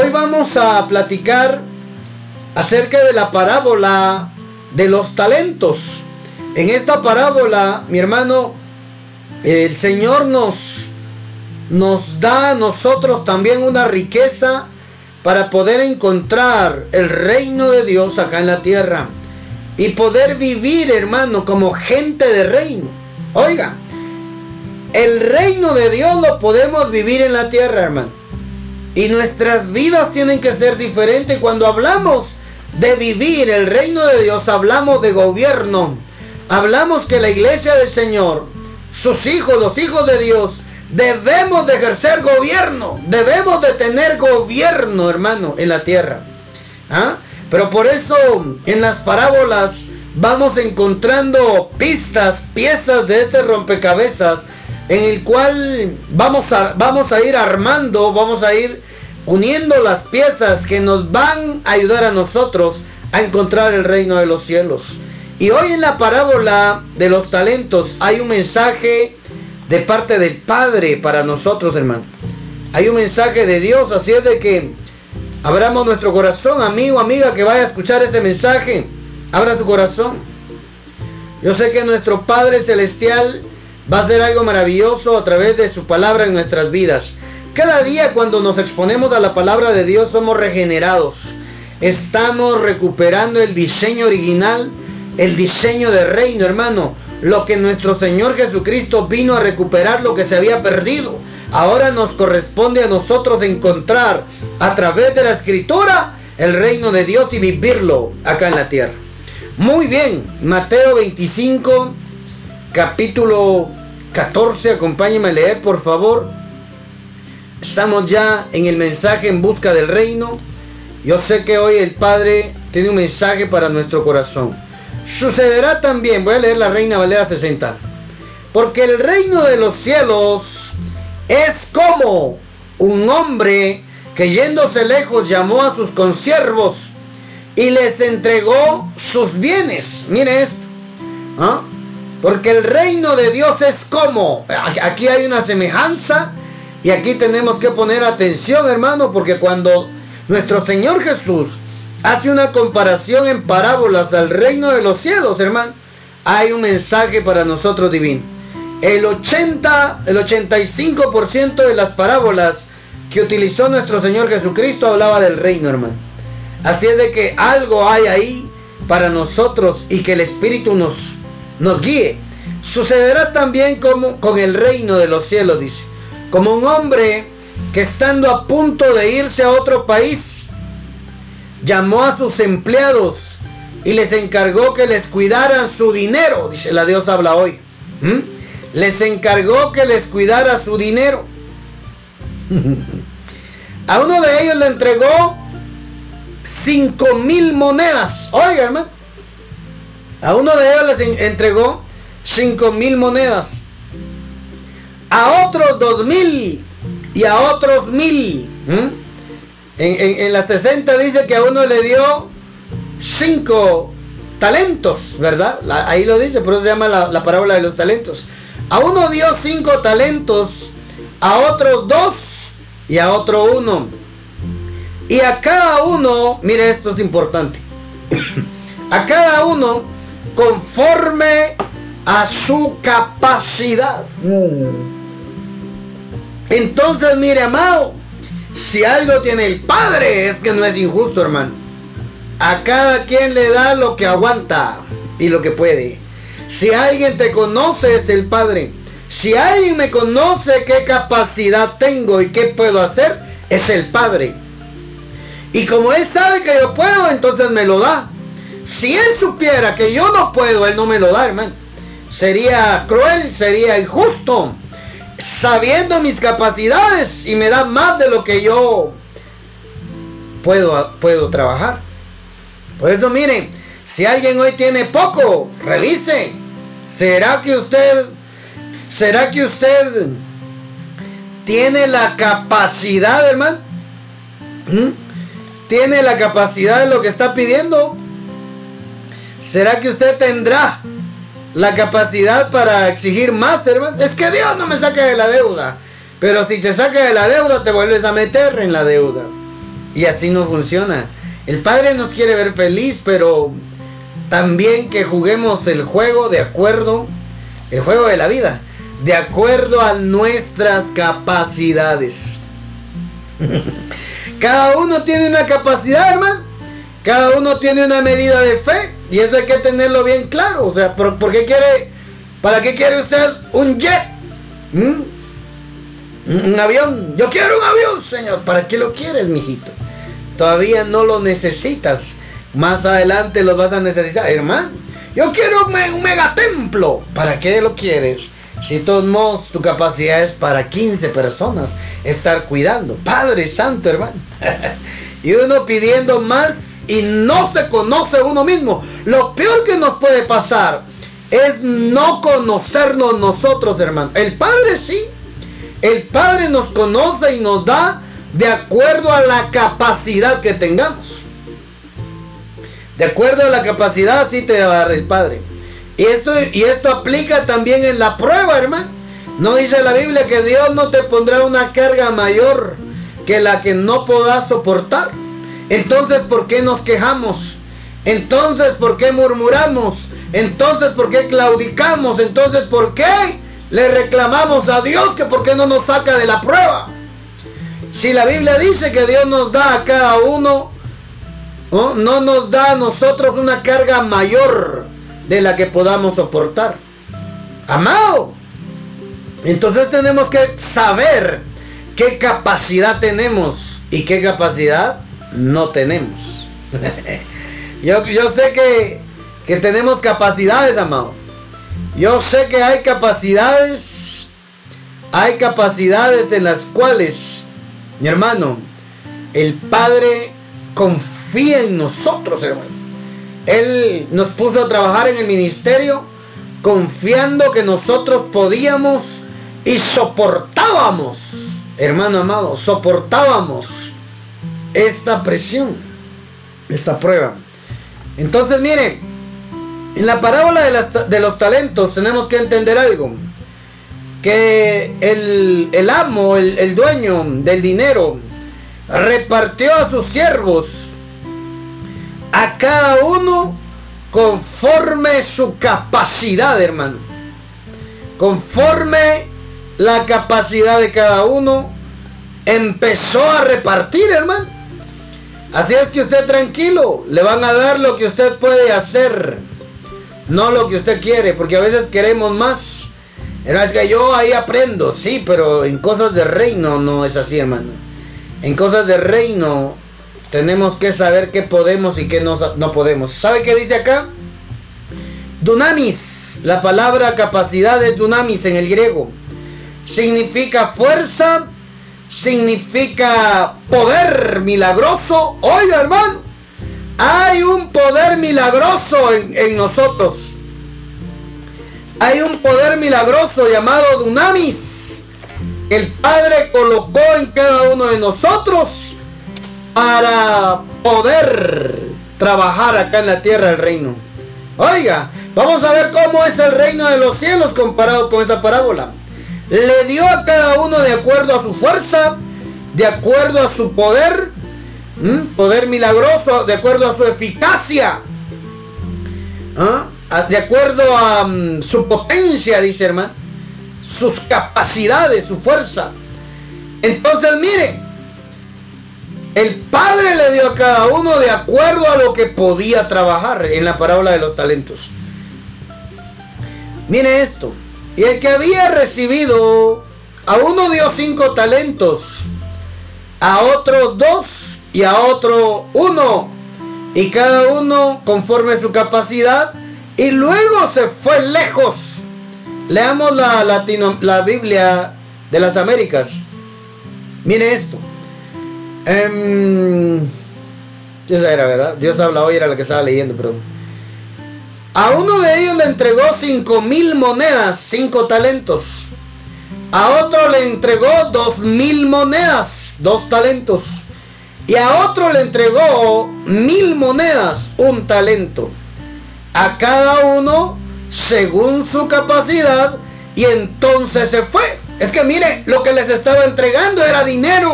Hoy vamos a platicar acerca de la parábola de los talentos. En esta parábola, mi hermano, el Señor nos, nos da a nosotros también una riqueza para poder encontrar el reino de Dios acá en la tierra y poder vivir, hermano, como gente de reino. Oiga, el reino de Dios lo podemos vivir en la tierra, hermano. Y nuestras vidas tienen que ser diferentes. Cuando hablamos de vivir el reino de Dios, hablamos de gobierno. Hablamos que la iglesia del Señor, sus hijos, los hijos de Dios, debemos de ejercer gobierno. Debemos de tener gobierno, hermano, en la tierra. ¿Ah? Pero por eso en las parábolas vamos encontrando pistas, piezas de este rompecabezas en el cual vamos a, vamos a ir armando, vamos a ir uniendo las piezas que nos van a ayudar a nosotros a encontrar el reino de los cielos. Y hoy en la parábola de los talentos hay un mensaje de parte del Padre para nosotros, hermano. Hay un mensaje de Dios, así es de que abramos nuestro corazón, amigo, amiga, que vaya a escuchar este mensaje. Abra tu corazón. Yo sé que nuestro Padre Celestial va a hacer algo maravilloso a través de su palabra en nuestras vidas. Cada día cuando nos exponemos a la palabra de Dios somos regenerados. Estamos recuperando el diseño original, el diseño de reino, hermano. Lo que nuestro Señor Jesucristo vino a recuperar, lo que se había perdido. Ahora nos corresponde a nosotros encontrar a través de la escritura el reino de Dios y vivirlo acá en la tierra. Muy bien, Mateo 25, capítulo 14, acompáñeme a leer por favor. Estamos ya en el mensaje en busca del reino. Yo sé que hoy el Padre tiene un mensaje para nuestro corazón. Sucederá también, voy a leer la Reina Valera 60. Porque el reino de los cielos es como un hombre que yéndose lejos llamó a sus consiervos y les entregó sus bienes. Mire esto. Porque el reino de Dios es como. Aquí hay una semejanza y aquí tenemos que poner atención, hermano, porque cuando nuestro Señor Jesús hace una comparación en parábolas al reino de los cielos, hermano, hay un mensaje para nosotros divino. El 80, el 85% de las parábolas que utilizó nuestro Señor Jesucristo hablaba del reino, hermano. Así es de que algo hay ahí para nosotros y que el Espíritu nos, nos guíe. Sucederá también como con el reino de los cielos, dice como un hombre que estando a punto de irse a otro país, llamó a sus empleados y les encargó que les cuidaran su dinero, dice la Dios habla hoy. ¿Mm? Les encargó que les cuidara su dinero. a uno de ellos le entregó cinco mil monedas. Oiga, hermano. A uno de ellos les entregó cinco mil monedas a otros dos mil y a otros mil. En, en, la 60 dice que a uno le dio cinco talentos, ¿verdad? ahí lo dice, por eso se llama la, la parábola de los talentos. A uno dio cinco talentos, a otros dos y a otro uno. Y a cada uno, mire esto es importante, a cada uno conforme a su capacidad. Mm. Entonces, mire, amado, si algo tiene el Padre es que no es injusto, hermano. A cada quien le da lo que aguanta y lo que puede. Si alguien te conoce es el Padre. Si alguien me conoce qué capacidad tengo y qué puedo hacer, es el Padre. Y como Él sabe que yo puedo, entonces me lo da. Si Él supiera que yo no puedo, Él no me lo da, hermano. Sería cruel, sería injusto sabiendo mis capacidades y me da más de lo que yo puedo, puedo trabajar. Por eso miren, si alguien hoy tiene poco, revise. ¿Será que usted, será que usted tiene la capacidad, hermano? ¿Mm? ¿Tiene la capacidad de lo que está pidiendo? ¿Será que usted tendrá la capacidad para exigir más, hermano. Es que Dios no me saca de la deuda. Pero si te saca de la deuda, te vuelves a meter en la deuda. Y así no funciona. El Padre nos quiere ver feliz, pero también que juguemos el juego de acuerdo, el juego de la vida, de acuerdo a nuestras capacidades. Cada uno tiene una capacidad, hermano. Cada uno tiene una medida de fe y eso hay que tenerlo bien claro. O sea, ¿por, qué quiere, para qué quiere usted un jet? ¿Mm? Un avión. Yo quiero un avión, señor. ¿Para qué lo quieres, mijito? Todavía no lo necesitas. Más adelante lo vas a necesitar, hermano. Yo quiero un, megatemplo. ¿Para qué lo quieres? Si de todos modos tu capacidad es para 15 personas estar cuidando. Padre Santo, hermano. y uno pidiendo más y no se conoce uno mismo. Lo peor que nos puede pasar es no conocernos nosotros, hermano. El Padre sí. El Padre nos conoce y nos da de acuerdo a la capacidad que tengamos. De acuerdo a la capacidad, sí te va a dar el Padre. Y esto, y esto aplica también en la prueba, hermano. No dice la Biblia que Dios no te pondrá una carga mayor que la que no podás soportar. Entonces, ¿por qué nos quejamos? Entonces, ¿por qué murmuramos? Entonces, ¿por qué claudicamos? Entonces, ¿por qué le reclamamos a Dios que por qué no nos saca de la prueba? Si la Biblia dice que Dios nos da a cada uno ¿no? nos da a nosotros una carga mayor de la que podamos soportar. Amado. Entonces tenemos que saber qué capacidad tenemos y qué capacidad no tenemos. yo, yo sé que, que tenemos capacidades, amado. Yo sé que hay capacidades, hay capacidades en las cuales, mi hermano, el Padre confía en nosotros, hermano. Él nos puso a trabajar en el ministerio confiando que nosotros podíamos y soportábamos, hermano amado, soportábamos esta presión, esta prueba. Entonces, mire, en la parábola de, los talentos tenemos que entender algo, que el, amo, el dueño del dinero, repartió a sus siervos a cada uno conforme su capacidad, hermano. Conforme la capacidad de cada uno, empezó a repartir, hermano. Así es que usted tranquilo, le van a dar lo que usted puede hacer, no lo que usted quiere, porque a veces queremos más. Es que yo ahí aprendo, sí, pero en cosas de reino no es así, hermano. En cosas de reino tenemos que saber qué podemos y qué no, no podemos. ¿Sabe qué dice acá? Dunamis. La palabra capacidad es dunamis en el griego. Significa fuerza, significa poder milagroso. Oiga, hermano, hay un poder milagroso en, en nosotros. Hay un poder milagroso llamado dunamis. El Padre colocó en cada uno de nosotros para poder trabajar acá en la tierra el reino. Oiga, vamos a ver cómo es el reino de los cielos comparado con esta parábola. Le dio a cada uno de acuerdo a su fuerza, de acuerdo a su poder, poder milagroso, de acuerdo a su eficacia, de acuerdo a mm, su potencia, dice hermano, sus capacidades, su fuerza. Entonces, mire, el Padre le dio a cada uno de acuerdo a lo que podía trabajar en la parábola de los talentos. Mire esto. Y el que había recibido, a uno dio cinco talentos, a otro dos y a otro uno. Y cada uno conforme su capacidad. Y luego se fue lejos. Leamos la, Latino, la Biblia de las Américas. Mire esto. Um, era, ¿verdad? Dios habla hoy, era lo que estaba leyendo, pero... A uno de ellos le entregó cinco mil monedas, cinco talentos. A otro le entregó dos mil monedas, dos talentos. Y a otro le entregó mil monedas, un talento. A cada uno según su capacidad y entonces se fue. Es que mire, lo que les estaba entregando era dinero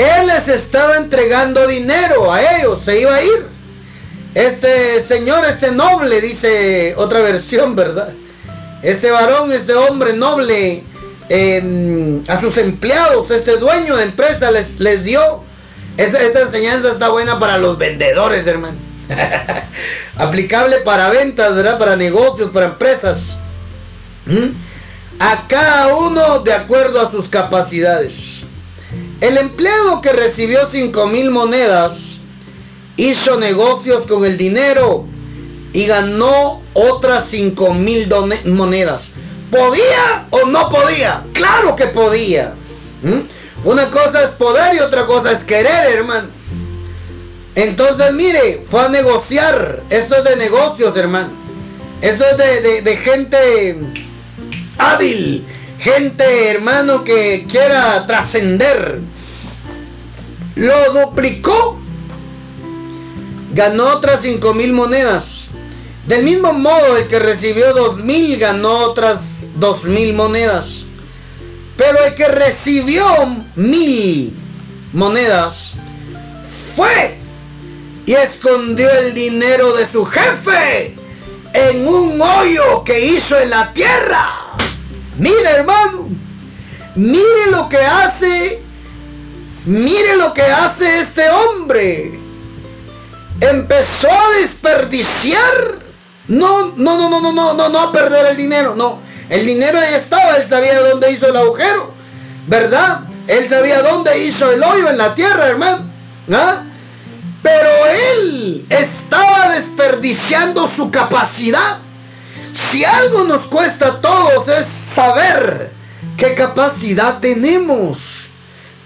Él les estaba entregando dinero a ellos, se iba a ir. Este señor, este noble, dice otra versión, ¿verdad? Este varón, este hombre noble, em, a sus empleados, este dueño de empresa les, les dio. Esta, enseñanza está buena para los vendedores, hermano. Aplicable para ventas, ¿verdad? Para negocios, para empresas. ¿Mm? A cada uno de acuerdo a sus capacidades. El empleado que recibió cinco mil monedas hizo negocios con el dinero y ganó otras cinco mil monedas. ¿Podía o no podía? Claro que podía. ¿Mm? Una cosa es poder y otra cosa es querer, hermano. Entonces, mire, fue a negociar. Esto es de negocios, hermano. Eso es de, de gente hábil. Gente, hermano, que quiera trascender. Lo duplicó. Ganó otras cinco mil monedas. Del mismo modo, el que recibió dos mil ganó otras dos mil monedas. Pero el que recibió mil monedas fue y escondió el dinero de su jefe en un hoyo que hizo en la tierra. Mira, hermano, mire lo que hace, mire lo que hace este hombre. Empezó a desperdiciar. No, no, no, no, no, no, no, no a perder el dinero, no. El dinero ahí estaba, él sabía dónde hizo el agujero, ¿verdad? Él sabía dónde hizo el hoyo en la tierra, hermano. ¿Ah? Pero él estaba desperdiciando su capacidad. Si algo nos cuesta a todos es saber qué capacidad tenemos.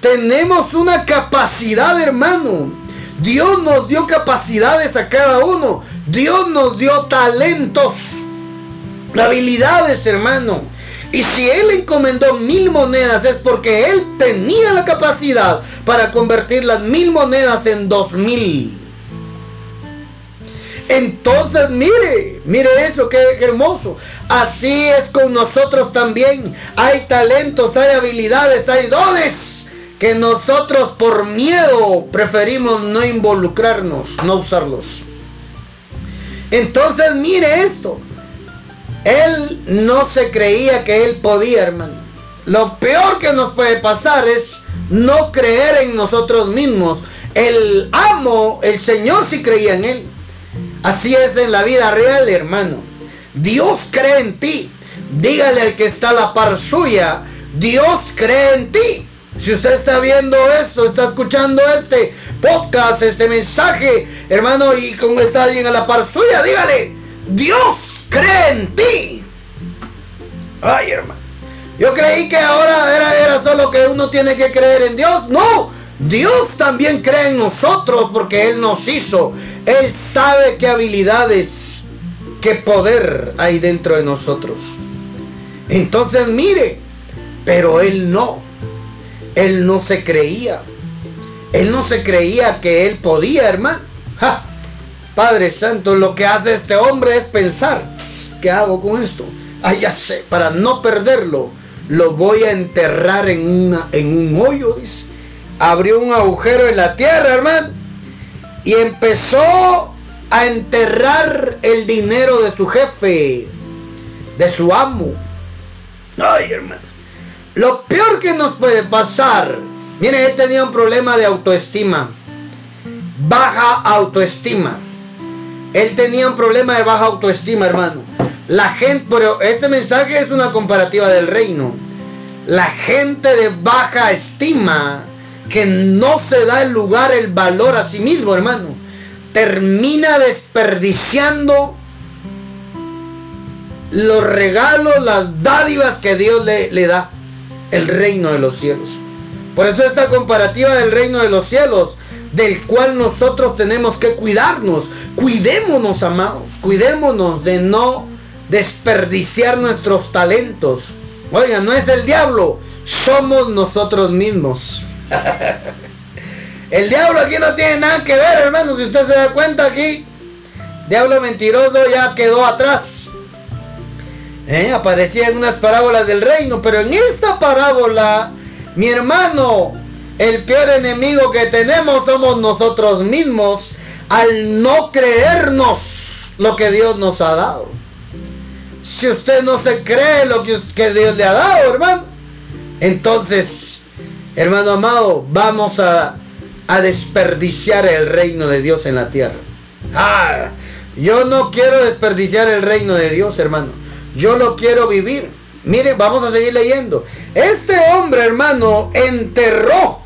Tenemos una capacidad, hermano. Dios nos dio capacidades a cada uno. Dios nos dio talentos, habilidades, hermano. Y si él encomendó mil monedas es porque él tenía la capacidad para convertir las mil monedas en dos mil. Entonces, mire, mire eso, qué, hermoso. Así es con nosotros también. Hay talentos, hay habilidades, hay dones que nosotros por miedo preferimos no involucrarnos, no usarlos. Entonces, mire esto. Él no se creía que él podía, hermano. Lo peor que nos puede pasar es no creer en nosotros mismos. El amo, el Señor sí creía en él. Así es en la vida real, hermano. Dios cree en ti. Dígale al que está a la par suya, Dios cree en ti. Si usted está viendo esto, está escuchando este podcast, este mensaje, hermano, y como está alguien a la par suya, dígale, Dios cree en ti. Ay, hermano. Yo creí que ahora era, era solo que uno tiene que creer en Dios. No, Dios también cree en nosotros porque Él nos hizo. Él sabe qué habilidades, qué poder hay dentro de nosotros. Entonces mire, pero Él no. Él no se creía. Él no se creía que Él podía, hermano. Padre Santo, lo que hace este hombre es pensar, ¿qué hago con esto? Ah, ya sé, para no perderlo, lo voy a enterrar en, una, en un hoyo, dice. Abrió un agujero en la tierra, hermano, y empezó a enterrar el dinero de su jefe, de su amo. Ay, hermano. Lo peor que nos puede pasar, mire, él tenía un problema de autoestima, baja autoestima. Él tenía un problema de baja autoestima, hermano. La gente, pero este mensaje es una comparativa del reino. La gente de baja estima, que no se da el lugar, el valor a sí mismo, hermano, termina desperdiciando los regalos, las dádivas que Dios le, le da, el reino de los cielos. Por eso esta comparativa del reino de los cielos, del cual nosotros tenemos que cuidarnos, Cuidémonos, amados, cuidémonos de no desperdiciar nuestros talentos. Oigan, no es el diablo, somos nosotros mismos. el diablo aquí no tiene nada que ver, hermano, si usted se da cuenta aquí. Diablo mentiroso ya quedó atrás. ¿Eh? Aparecía en unas parábolas del reino, pero en esta parábola, mi hermano, el peor enemigo que tenemos somos nosotros mismos al no creernos lo que Dios nos ha dado. Si usted no se cree lo que, Dios le ha dado, hermano, entonces, hermano amado, vamos a, a desperdiciar el reino de Dios en la tierra. Ah, yo no quiero desperdiciar el reino de Dios, hermano. Yo lo quiero vivir. Mire, vamos a seguir leyendo. Este hombre, hermano, enterró,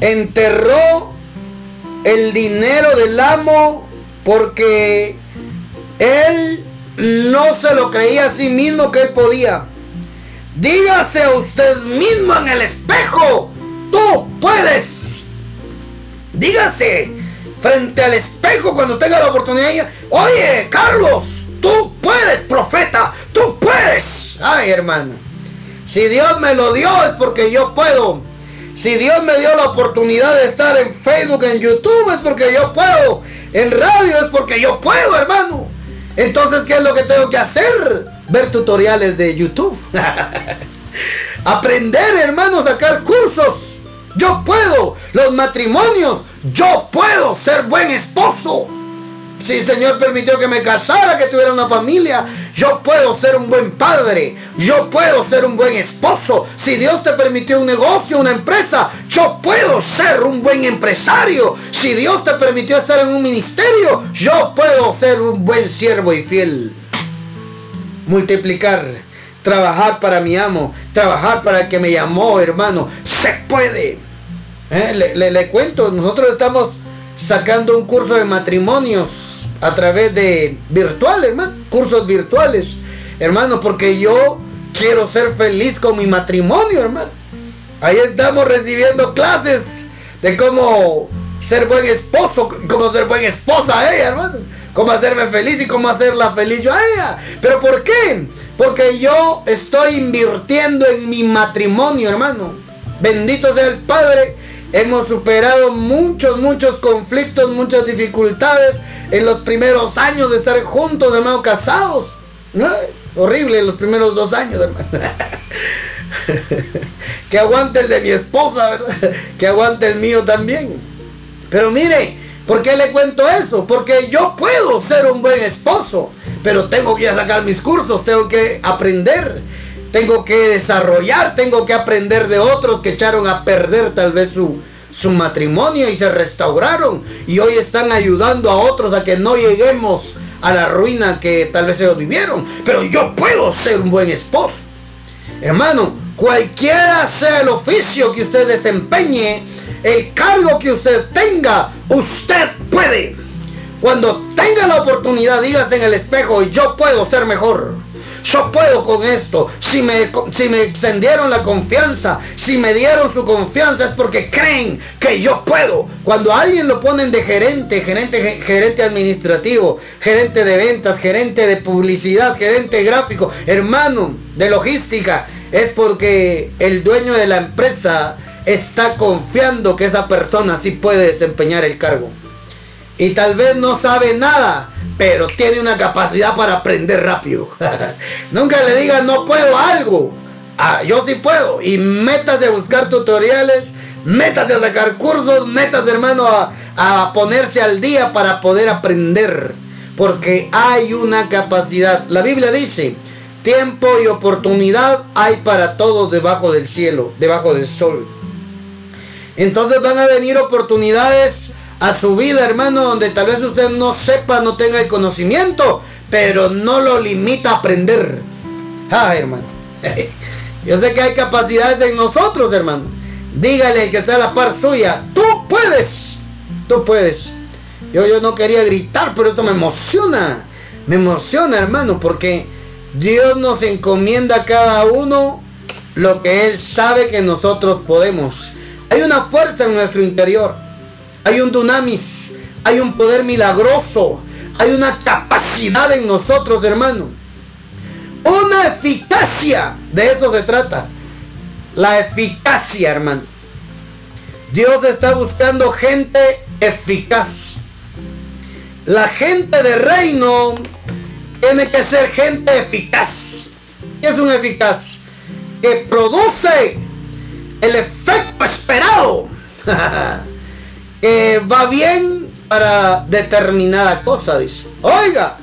enterró el dinero del amo porque él no se lo creía a sí mismo que él podía. Dígase usted mismo en el espejo, tú puedes. Dígase frente al espejo cuando tenga la oportunidad. Oye, Carlos, tú puedes, profeta, tú puedes. Ay, hermano, si Dios me lo dio es porque yo puedo. Si Dios me dio la oportunidad de estar en Facebook, en YouTube, es porque yo puedo. En radio es porque yo puedo, hermano. Entonces, ¿qué es lo que tengo que hacer? Ver tutoriales de YouTube. Aprender, hermano, sacar cursos. Yo puedo. Los matrimonios. Yo puedo ser buen esposo. Si el Señor permitió que me casara, que tuviera una familia, yo puedo ser un buen padre, yo puedo ser un buen esposo. Si Dios te permitió un negocio, una empresa, yo puedo ser un buen empresario. Si Dios te permitió estar en un ministerio, yo puedo ser un buen siervo y fiel. Multiplicar, trabajar para mi amo, trabajar para el que me llamó, hermano, se puede. Eh, le, le cuento, nosotros estamos sacando un curso de matrimonios a través de virtuales, hermano, cursos virtuales, hermano, porque yo quiero ser feliz con mi matrimonio, hermano. Ahí estamos recibiendo clases de cómo ser buen esposo, cómo ser buen esposa ella, hermano. Cómo hacerme feliz y cómo hacerla feliz yo a ella. ¿Pero por qué? Porque yo estoy invirtiendo en mi matrimonio, hermano. Bendito sea el Padre. Hemos superado muchos, muchos conflictos, muchas dificultades en los primeros años de estar juntos, hermano, casados. ¿No? Horrible los primeros dos años, hermano. que aguante el de mi esposa, ¿verdad? que aguante el mío también. Pero mire, ¿por qué le cuento eso? Porque yo puedo ser un buen esposo, pero tengo que sacar mis cursos, tengo que aprender, tengo que desarrollar, tengo que aprender de otros que echaron a perder tal vez su, su matrimonio y se restauraron y hoy están ayudando a otros a que no lleguemos a la ruina que tal vez ellos vivieron. Pero yo puedo ser un buen esposo. Hermano, cualquiera sea el oficio que usted desempeñe, el cargo que usted tenga, usted puede. Cuando tenga la oportunidad, dígase en el espejo, yo puedo ser mejor yo puedo con esto. Si me, si me extendieron la confianza, si me dieron su confianza es porque creen que yo puedo. Cuando alguien lo ponen de gerente, gerente, gerente administrativo, gerente de ventas, gerente de publicidad, gerente gráfico, hermano de logística, es porque el dueño de la empresa está confiando que esa persona sí puede desempeñar el cargo y tal vez no sabe nada, pero tiene una capacidad para aprender rápido. Nunca le diga no puedo algo. Ah, yo sí puedo. Y metas de buscar tutoriales, metas de sacar cursos, metas hermano a, a ponerse al día para poder aprender. Porque hay una capacidad. La Biblia dice, tiempo y oportunidad hay para todos debajo del cielo, debajo del sol. Entonces van a venir oportunidades a su vida, hermano, donde tal vez usted no sepa, no tenga el conocimiento, pero no lo limita a aprender. Ah, hermano. Yo sé que hay capacidades en nosotros, hermano. Dígale que está a la par suya, tú puedes, tú puedes. Yo, yo no quería gritar, pero esto me emociona. Me emociona, hermano, porque Dios nos encomienda a cada uno lo que Él sabe que nosotros podemos. Hay una fuerza en nuestro interior hay un dunamis, hay un poder milagroso, hay una capacidad en nosotros, hermano. Una eficacia, de eso se trata. La eficacia, hermano. Dios está buscando gente eficaz. La gente de reino tiene que ser gente eficaz. ¿Qué es un eficaz? Que produce el efecto esperado. que va bien para determinada cosa, dice. Oiga,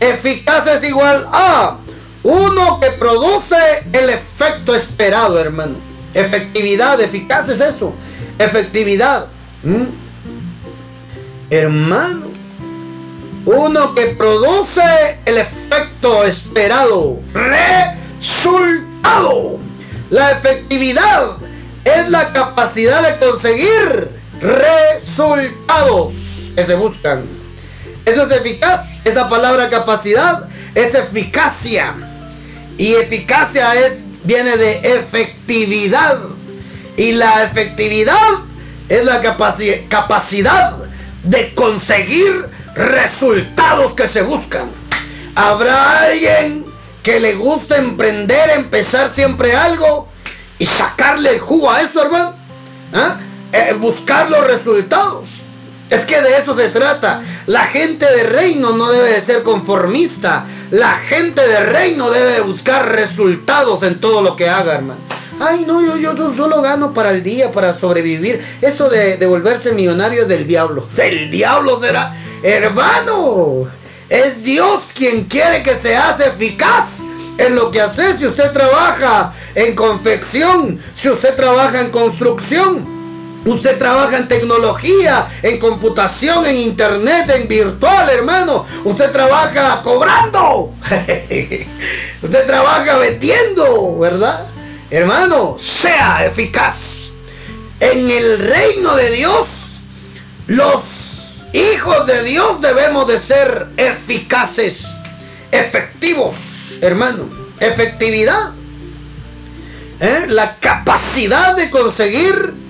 eficaz es igual a uno que produce el efecto esperado, hermano. Efectividad, eficaz es eso. Efectividad. ¿Mm? Hermano, uno que produce el efecto esperado. Resultado. La efectividad es la capacidad de conseguir resultados que se buscan. Eso es eficaz. Esa palabra capacidad es eficacia. Y eficacia es, viene de efectividad. Y la efectividad es la capacidad de conseguir resultados que se buscan. Habrá alguien que le guste emprender, empezar siempre algo y sacarle el jugo a eso, hermano. ¿Ah? Eh, buscar los resultados. Es que de eso se trata. La gente de reino no debe de ser conformista. La gente de reino debe de buscar resultados en todo lo que haga, hermano. Ay, no, yo, yo solo gano para el día, para sobrevivir. Eso de, volverse millonario es del diablo. Del diablo será. Hermano, es Dios quien quiere que se hace eficaz en lo que hace. Si usted trabaja en confección, si usted trabaja en construcción, Usted trabaja en tecnología, en computación, en internet, en virtual, hermano. Usted trabaja cobrando. Usted trabaja vendiendo, ¿verdad? Hermano, sea eficaz. En el reino de Dios, los hijos de Dios debemos de ser eficaces, efectivos, hermano. Efectividad. ¿eh? La capacidad de conseguir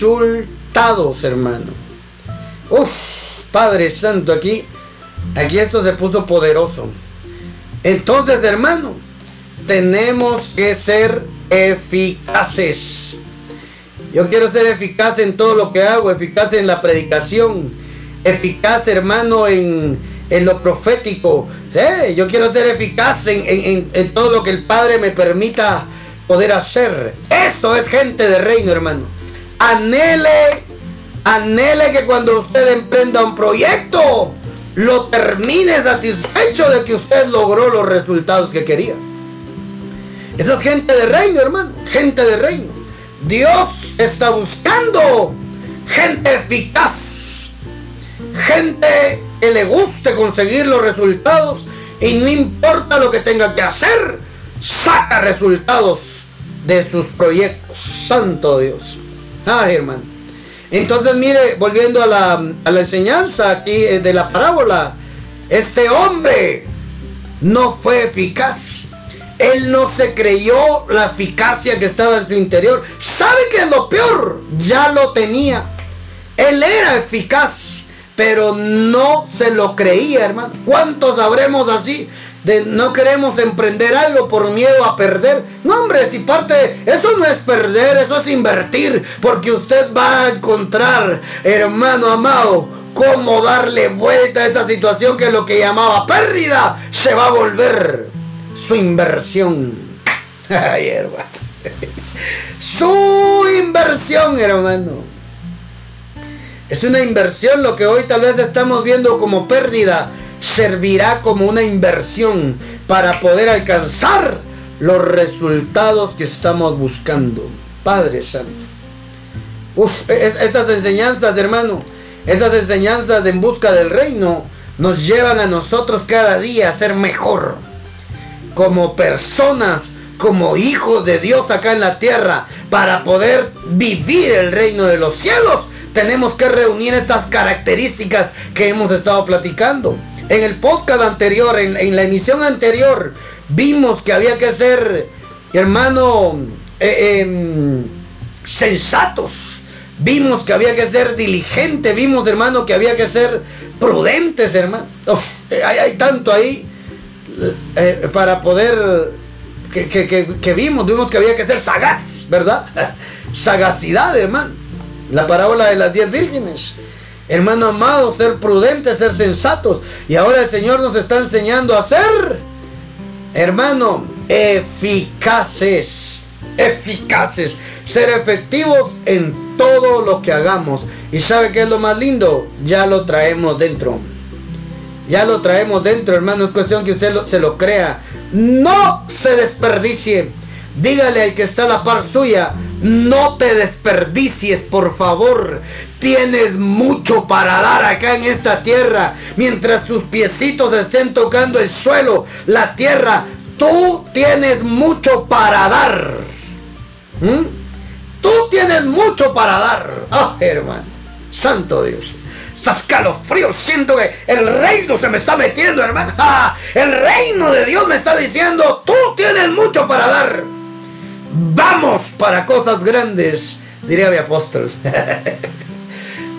resultados, hermano. Uf, Padre Santo, aquí, aquí esto se puso poderoso. Entonces, hermano, tenemos que ser eficaces. Yo quiero ser eficaz en todo lo que hago, eficaz en la predicación, eficaz, hermano, en, en lo profético. ¿Sí? Yo quiero ser eficaz en, en, en todo lo que el Padre me permita poder hacer. Eso es gente de reino, hermano. Anhele, anhele que cuando usted emprenda un proyecto, lo termine satisfecho de que usted logró los resultados que quería. Eso es gente de reino, hermano. Gente de reino. Dios está buscando gente eficaz. Gente que le guste conseguir los resultados y no importa lo que tenga que hacer, saca resultados de sus proyectos. Santo Dios. Ay, hermano. Entonces, mire, volviendo a la, a la enseñanza aquí eh, de la parábola, este hombre no fue eficaz. Él no se creyó la eficacia que estaba en su interior. ¿Sabe que lo peor? Ya lo tenía. Él era eficaz, pero no se lo creía, hermano. ¿Cuántos habremos así? No queremos emprender algo por miedo a perder. No, hombre, si parte, eso no es perder, eso es invertir, porque usted va a encontrar, hermano amado, cómo darle vuelta a esa situación que lo que llamaba pérdida se va a volver su inversión. Ay, hermano. su inversión, hermano. Es una inversión lo que hoy tal vez estamos viendo como pérdida servirá como una inversión para poder alcanzar los resultados que estamos buscando. Padre Santo. Uf, estas enseñanzas, hermano, estas enseñanzas en busca del reino nos llevan a nosotros cada día a ser mejor. Como personas, como hijos de Dios acá en la tierra, para poder vivir el reino de los cielos, tenemos que reunir estas características que hemos estado platicando. En el podcast anterior, en, la emisión anterior, vimos que había que ser, hermano, eh, em, sensatos. Vimos que había que ser diligentes, vimos, hermano, que había que ser prudentes, hermano. hay, tanto ahí eh, para poder, que, que, que, vimos, vimos que había que ser sagaz, ¿verdad? Sagacidad, hermano. La parábola de las diez vírgenes. Hermano amado, ser prudentes, ser sensatos. Y ahora el Señor nos está enseñando a ser, hermano, eficaces. eficaces, ser efectivos en todo lo que hagamos. ¿Y sabe qué es lo más lindo? Ya lo traemos dentro. Ya lo traemos dentro, hermano. Es cuestión que usted se lo crea. No se desperdicie. Dígale al que está a la par suya, no te desperdicies, por favor. Tienes mucho para dar acá en esta tierra. Mientras sus piecitos estén tocando el suelo, la tierra, tú tienes mucho para dar. ¿Mm? Tú tienes mucho para dar. Ah, hermano. Santo Dios. Estos siento que el reino se me está metiendo, hermano. Ah, el reino de Dios me está diciendo, tú tienes mucho para dar. Vamos para cosas grandes, diría mi apóstol.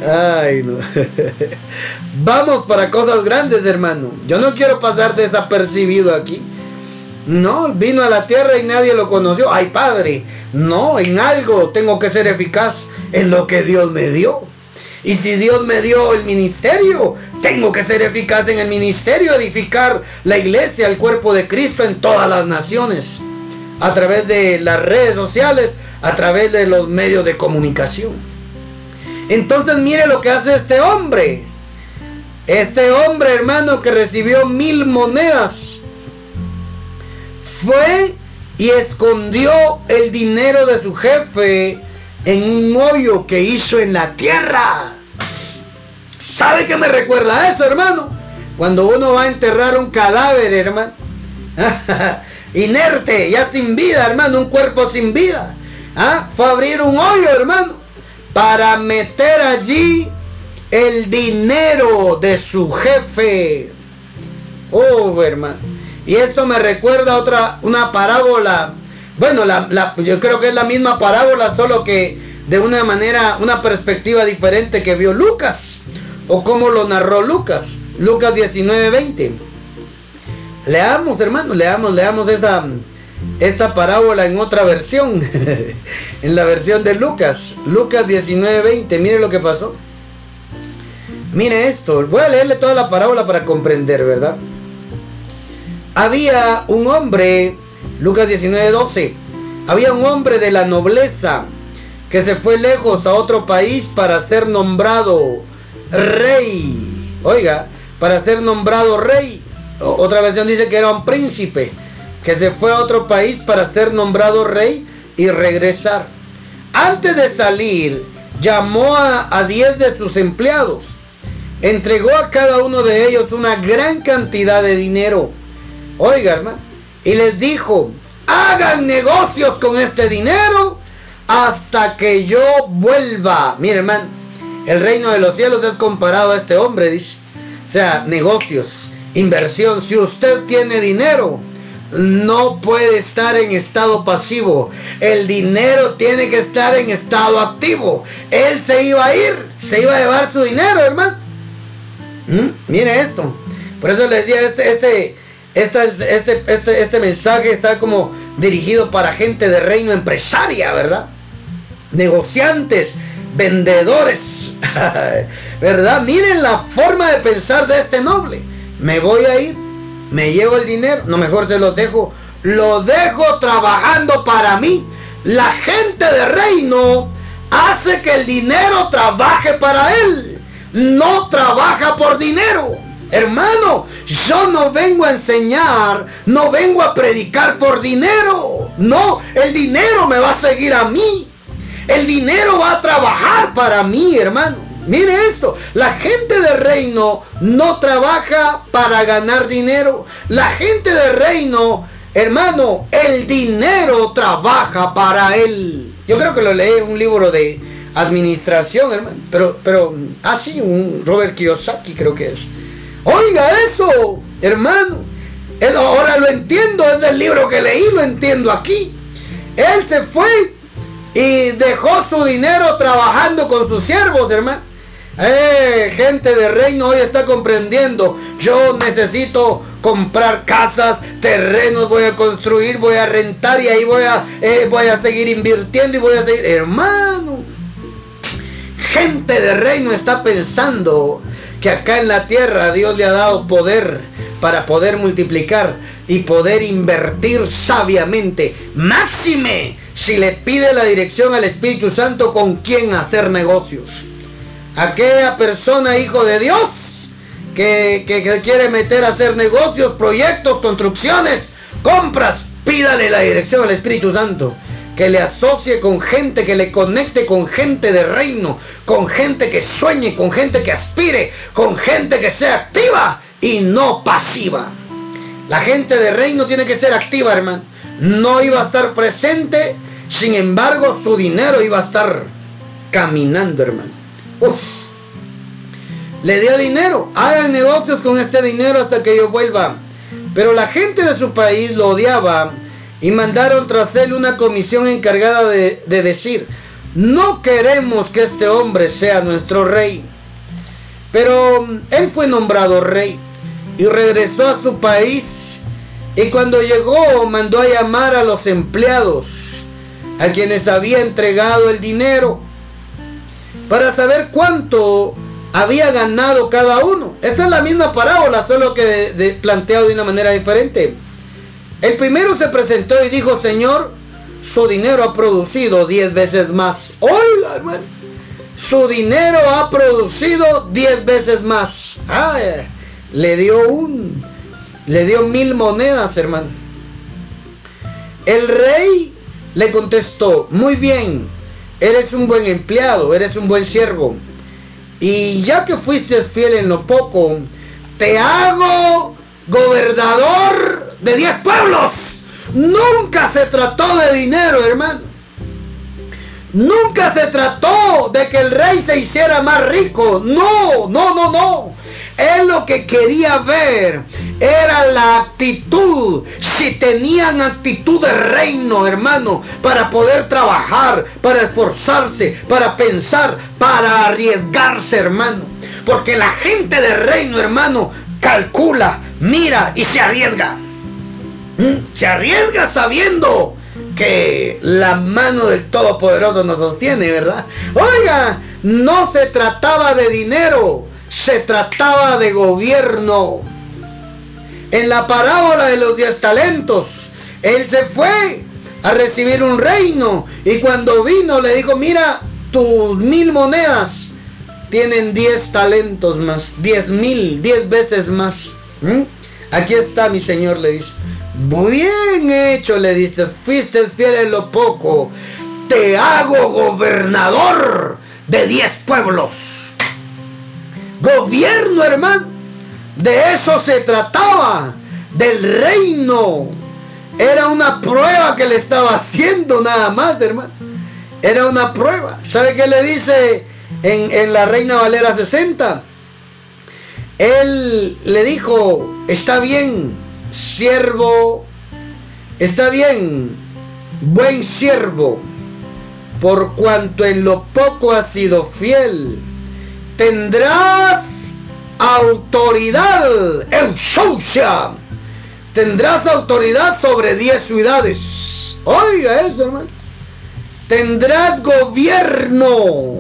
Ay, no. Vamos para cosas grandes, hermano. Yo no quiero pasar desapercibido aquí. No, vino a la tierra y nadie lo conoció. Ay, Padre, no, en algo tengo que ser eficaz en lo que Dios me dio. Y si Dios me dio el ministerio, tengo que ser eficaz en el ministerio, edificar la iglesia, el cuerpo de Cristo en todas las naciones a través de las redes sociales, a través de los medios de comunicación. Entonces mire lo que hace este hombre. Este hombre, hermano, que recibió mil monedas, fue y escondió el dinero de su jefe en un hoyo que hizo en la tierra. ¿Sabe qué me recuerda eso, hermano? Cuando uno va a enterrar un cadáver, hermano. inerte, ya sin vida, hermano, un cuerpo sin vida. ¿Ah? Fue abrir un hoyo, hermano, para meter allí el dinero de su jefe. Oh, hermano. Y esto me recuerda otra, una parábola. Bueno, la, yo creo que es la misma parábola, solo que de una manera, una perspectiva diferente que vio Lucas. O como lo narró Lucas. Lucas 19, 20. Leamos, hermano, leamos, leamos esa, esa parábola en otra versión, en la versión de Lucas, Lucas 19:20, mire lo que pasó. Mire esto, voy a leerle toda la parábola para comprender, ¿verdad? Había un hombre, Lucas 19:12, había un hombre de la nobleza que se fue lejos a otro país para ser nombrado rey. Oiga, para ser nombrado rey. Otra versión dice que era un príncipe que se fue a otro país para ser nombrado rey y regresar. Antes de salir, llamó a, diez de sus empleados, entregó a cada uno de ellos una gran cantidad de dinero. Oiga, hermano, y les dijo, hagan negocios con este dinero hasta que yo vuelva. Mire, hermano, el reino de los cielos es comparado a este hombre, dice. O sea, negocios inversión. Si usted tiene dinero, no puede estar en estado pasivo. El dinero tiene que estar en estado activo. Él se iba a ir, se iba a llevar su dinero, hermano. ¿Mm? Mire esto. Por eso le decía, este, este, este, este, este, este mensaje está como dirigido para gente de reino empresaria, ¿verdad? Negociantes, vendedores, ¿verdad? Miren la forma de pensar de este noble me voy a ir, me llevo el dinero, no mejor se lo dejo, lo dejo trabajando para mí. La gente de reino hace que el dinero trabaje para él, no trabaja por dinero. Hermano, yo no vengo a enseñar, no vengo a predicar por dinero. No, el dinero me va a seguir a mí. El dinero va a trabajar para mí, hermano. Mire esto, la gente de reino no trabaja para ganar dinero. La gente de reino, hermano, el dinero trabaja para él. Yo creo que lo leí en un libro de administración, hermano, pero, pero así, un Robert Kiyosaki creo que es. Oiga eso, hermano. Ahora lo entiendo, es del libro que leí, lo entiendo aquí. Él se fue y dejó su dinero trabajando con sus siervos, hermano. Eh, gente de reino hoy está comprendiendo. Yo necesito comprar casas, terrenos, voy a construir, voy a rentar y ahí voy a, eh, voy a seguir invirtiendo y voy a seguir. Hermano, gente de reino está pensando que acá en la tierra Dios le ha dado poder para poder multiplicar y poder invertir sabiamente. Máxime si le pide la dirección al Espíritu Santo con quién hacer negocios. Aquella persona, hijo de Dios, que, que, quiere meter a hacer negocios, proyectos, construcciones, compras, pídale la dirección al Espíritu Santo. Que le asocie con gente, que le conecte con gente de reino, con gente que sueñe, con gente que aspire, con gente que sea activa y no pasiva. La gente de reino tiene que ser activa, hermano. No iba a estar presente, sin embargo, su dinero iba a estar caminando, hermano. Le dio dinero. Hagan negocios con este dinero hasta que yo vuelva. Pero la gente de su país lo odiaba y mandaron tras él una comisión encargada de, de decir, no queremos que este hombre sea nuestro rey. Pero él fue nombrado rey y regresó a su país y cuando llegó mandó a llamar a los empleados, a quienes había entregado el dinero, para saber cuánto había ganado cada uno. Esa es la misma parábola, solo que de, planteado de una manera diferente. El primero se presentó y dijo, Señor, su dinero ha producido diez veces más. ¡Hola, hermano! Su dinero ha producido diez veces más. ¡Ay! Le dio un le dio mil monedas, hermano. El rey le contestó, muy bien, eres un buen empleado, eres un buen siervo. Y ya que fuiste fiel en lo poco, te hago gobernador de diez pueblos. Nunca se trató de dinero, hermano. Nunca se trató de que el rey se hiciera más rico. No, no, no, no. Él lo que quería ver era la actitud, si tenían actitud de reino, hermano, para poder trabajar, para esforzarse, para pensar, para arriesgarse, hermano. Porque la gente de reino, hermano, calcula, mira y se arriesga. ¿Mm? Se arriesga sabiendo que la mano del Todopoderoso nos sostiene, ¿verdad? Oiga, no se trataba de dinero, se trataba de gobierno. En la parábola de los diez talentos, él se fue a recibir un reino y cuando vino le dijo, mira, tus mil monedas tienen diez talentos más, diez mil, diez veces más. ¿Mm? Aquí está mi señor, le dice. Bien hecho, le dice, fuiste fiel en lo poco, te hago gobernador de diez pueblos gobierno, hermano. De eso se trataba, del reino. Era una prueba que le estaba haciendo nada más, hermano. Era una prueba. ¿Sabe qué le dice en, en la Reina Valera 60? Él le dijo, está bien, siervo, está bien, buen siervo, por cuanto en lo poco ha sido fiel tendrás autoridad, en Shusha. Tendrás autoridad sobre diez ciudades. Oiga eso, hermano. Tendrás gobierno.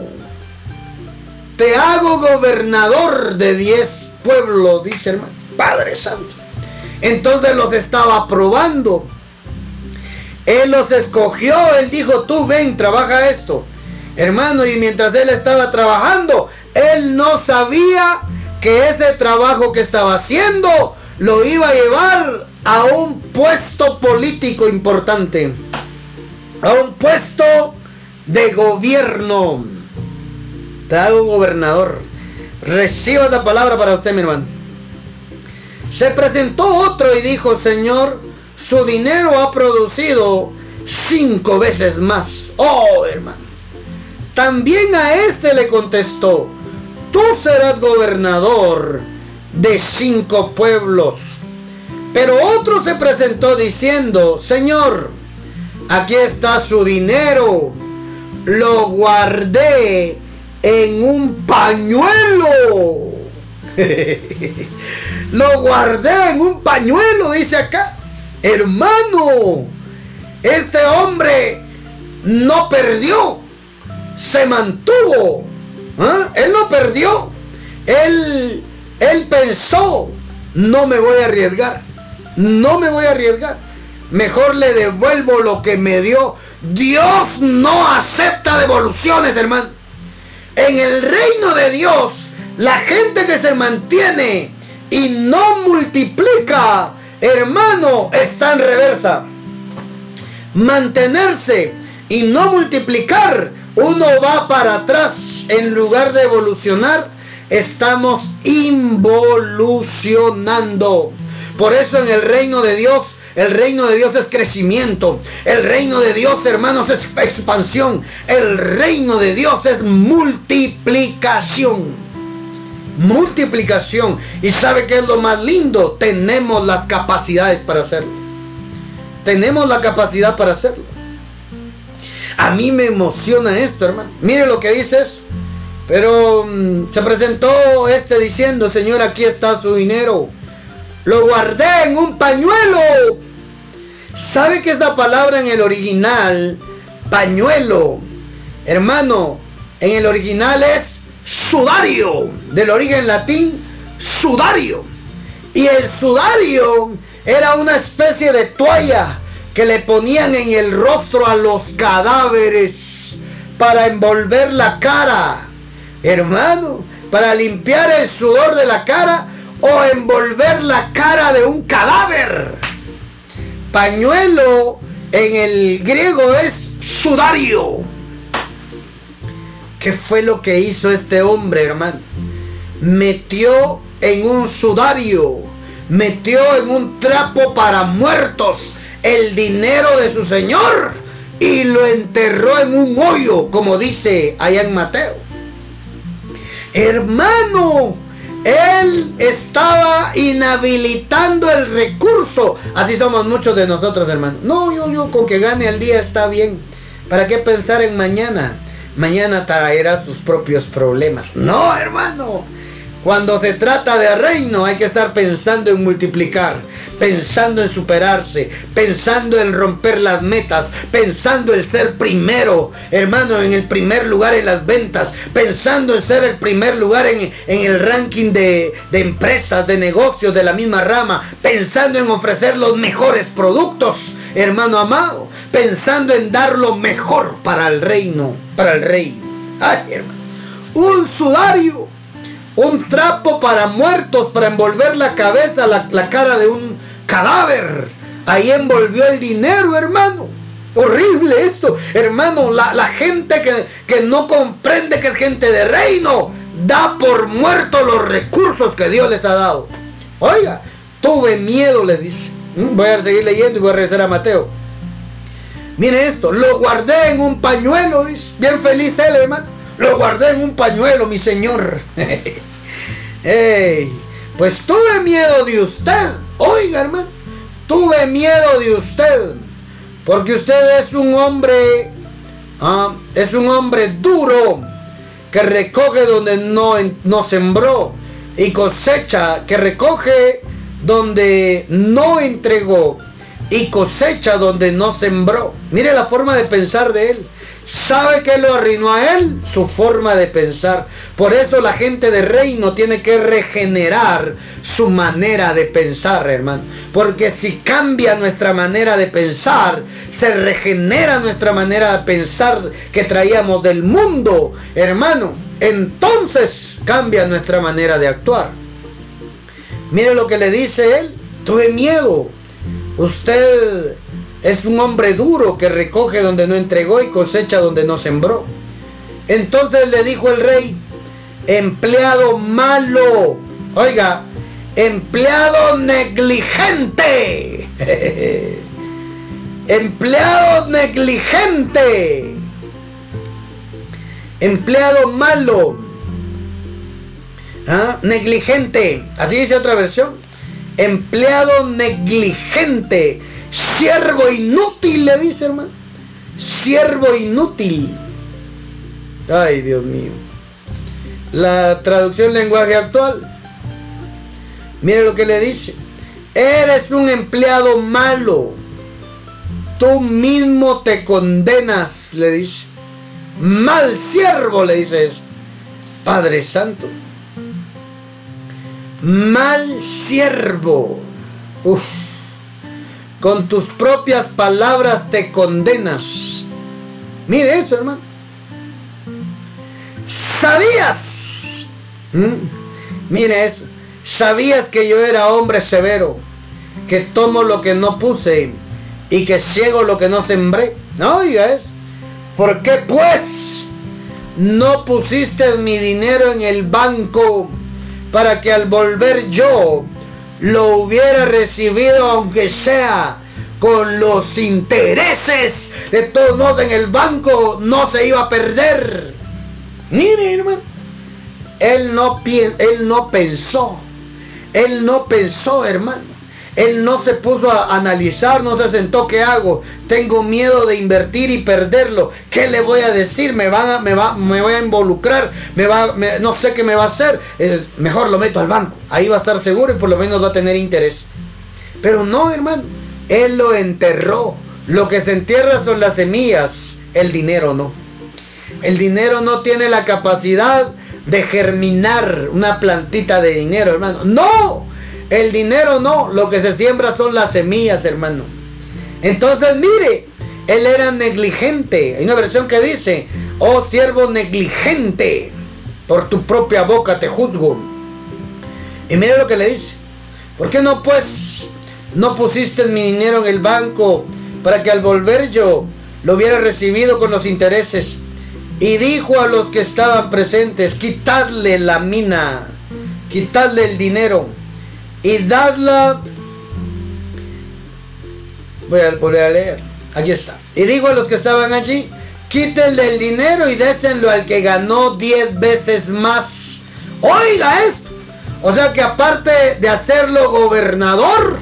Te hago gobernador de diez pueblos, dice hermano. Padre Santo. Entonces los estaba probando. Él los escogió, él dijo, tú ven, trabaja esto. Hermano, y mientras él estaba trabajando, él no sabía que ese trabajo que estaba haciendo lo iba a llevar a un puesto político importante, a un puesto de gobierno. Te gobernador. Reciba la palabra para usted, mi hermano. Se presentó otro y dijo, Señor, su dinero ha producido cinco veces más. Oh, hermano. También a este le contestó, tú serás gobernador de cinco pueblos. Pero otro se presentó diciendo, Señor, aquí está su dinero, lo guardé en un pañuelo. lo guardé en un pañuelo, dice acá. Hermano, este hombre no perdió, se mantuvo ¿Ah? Él no perdió. Él, él pensó, no me voy a arriesgar. No me voy a arriesgar. Mejor le devuelvo lo que me dio. Dios no acepta devoluciones, hermano. En el reino de Dios, la gente que se mantiene y no multiplica, hermano, está en reversa. Mantenerse y no multiplicar, uno va para atrás en lugar de evolucionar, estamos involucionando. Por eso en el reino de Dios, el reino de Dios es crecimiento. El reino de Dios, hermanos, es expansión. El reino de Dios es multiplicación. Multiplicación. ¿Y sabe qué es lo más lindo? Tenemos las capacidades para hacerlo. Tenemos la capacidad para hacerlo. A mí me emociona esto, hermano. Mire lo que dice eso. Pero mm, se presentó este diciendo, Señor, aquí está su dinero. Lo guardé en un pañuelo. ¿Sabe que esa palabra en el original, pañuelo, hermano, en el original es sudario, del origen latín, sudario. Y el sudario era una especie de toalla que le ponían en el rostro a los cadáveres para envolver la cara hermano, para limpiar el sudor de la cara o envolver la cara de un cadáver. Pañuelo en el griego es sudario. ¿Qué fue lo que hizo este hombre, hermano? Metió en un sudario, metió en un trapo para muertos el dinero de su señor y lo enterró en un hoyo, como dice allá en Mateo. Hermano, él estaba inhabilitando el recurso. Así somos muchos de nosotros, hermano. No, yo, yo, con que gane el día está bien. ¿Para qué pensar en mañana? Mañana traerá sus propios problemas. No, hermano. Cuando se trata de reino hay que estar pensando en multiplicar, pensando en superarse, pensando en romper las metas, pensando en ser primero, hermano, en el primer lugar en las ventas, pensando en ser el primer lugar en, el ranking de, de empresas, de negocios de la misma rama, pensando en ofrecer los mejores productos, hermano amado, pensando en dar lo mejor para el reino, para el rey. Ay, hermano, un sudario un trapo para muertos, para envolver la cabeza, la, cara de un cadáver. Ahí envolvió el dinero, hermano. Horrible esto, hermano. La, gente que, que, no comprende que es gente de reino da por muerto los recursos que Dios les ha dado. Oiga, tuve miedo, le dice. Mm, voy a seguir leyendo y voy a regresar a Mateo. Mire esto, lo guardé en un pañuelo, dice. Bien feliz él, hermano lo guardé en un pañuelo, mi señor. Pues tuve miedo de usted. Oiga, hermano, tuve miedo de usted. Porque usted es un hombre, ah, es un hombre duro que recoge donde no, no sembró y cosecha, que recoge donde no entregó y cosecha donde no sembró. Mire la forma de pensar de él. ¿Sabe qué lo arruinó a él? Su forma de pensar. Por eso la gente de reino tiene que regenerar su manera de pensar, hermano. Porque si cambia nuestra manera de pensar, se regenera nuestra manera de pensar que traíamos del mundo, hermano. Entonces cambia nuestra manera de actuar. Mire lo que le dice él. Tuve miedo. Usted es un hombre duro que recoge donde no entregó y cosecha donde no sembró. Entonces le dijo el rey, empleado malo, oiga, empleado negligente, empleado negligente, empleado malo, ¿Ah? negligente, así dice otra versión, empleado negligente Siervo inútil, le dice, hermano. Siervo inútil. Ay, Dios mío. La traducción lenguaje actual. Mire lo que le dice. Eres un empleado malo. Tú mismo te condenas, le dice. Mal siervo, le dice eso. Padre Santo. Mal siervo. Uf. Con tus propias palabras te condenas. Mire eso, hermano. ¿Sabías? ¿Mm? Mire eso. ¿Sabías que yo era hombre severo? Que tomo lo que no puse y que ciego lo que no sembré. No oiga eso. ¿Por qué pues no pusiste mi dinero en el banco para que al volver yo lo hubiera recibido aunque sea con los intereses? De todos modos en el banco no se iba a perder. Mire, hermano. Él no, él no pensó. Él no pensó, hermano. Él no se puso a analizar, no se sentó, ¿qué hago? Tengo miedo de invertir y perderlo. ¿Qué le voy a decir? Me, van me, va, me voy a involucrar, me va, no sé qué me va a hacer. mejor lo meto al banco. Ahí va a estar seguro y por lo menos va a tener interés. Pero no, hermano. Él lo enterró. Lo que se entierra son las semillas, el dinero no. El dinero no tiene la capacidad de germinar una plantita de dinero, hermano. No, el dinero no, lo que se siembra son las semillas, hermano. Entonces, mire, él era negligente. Hay una versión que dice, oh siervo negligente, por tu propia boca te juzgo. Y mire lo que le dice, ¿por qué no pues no pusiste mi dinero en el banco para que al volver yo lo hubiera recibido con los intereses? Y dijo a los que estaban presentes, quitadle la mina, quitadle el dinero y dadla... Voy a volver a leer. Aquí está. Y dijo a los que estaban allí, quítenle el dinero y désenlo al que ganó diez veces más. Oiga esto. O sea que aparte de hacerlo gobernador,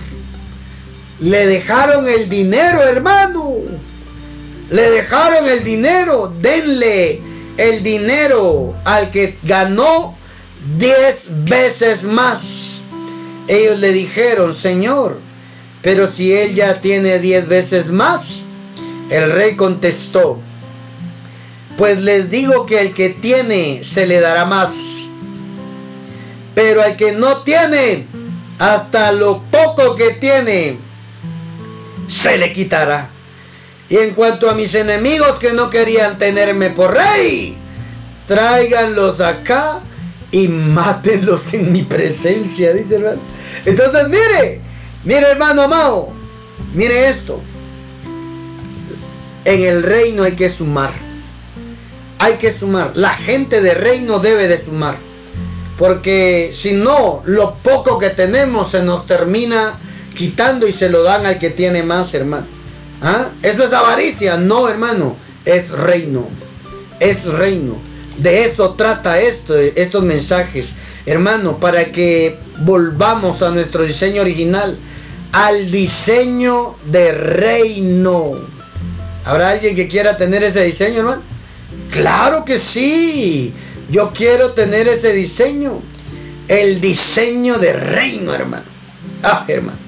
le dejaron el dinero, hermano. Le dejaron el dinero. Denle el dinero al que ganó diez veces más. Ellos le dijeron, Señor, pero si él ya tiene diez veces más. El rey contestó, pues les digo que al que tiene se le dará más, pero al que no tiene, hasta lo poco que tiene, se le quitará. Y en cuanto a mis enemigos que no querían tenerme por rey, tráiganlos acá y mátenlos en mi presencia, dice hermano. Entonces, mire, mire hermano amado, mire esto. En el reino hay que sumar. Hay que sumar. La gente de reino debe de sumar. Porque si no, lo poco que tenemos se nos termina quitando y se lo dan al que tiene más, hermano. ¿Ah? Eso es avaricia. No, hermano. Es reino. Es reino. De eso trata esto, estos mensajes. Hermano, para que volvamos a nuestro diseño original. Al diseño de reino. ¿Habrá alguien que quiera tener ese diseño, hermano? Claro que sí. Yo quiero tener ese diseño. El diseño de reino, hermano. Ah, hermano.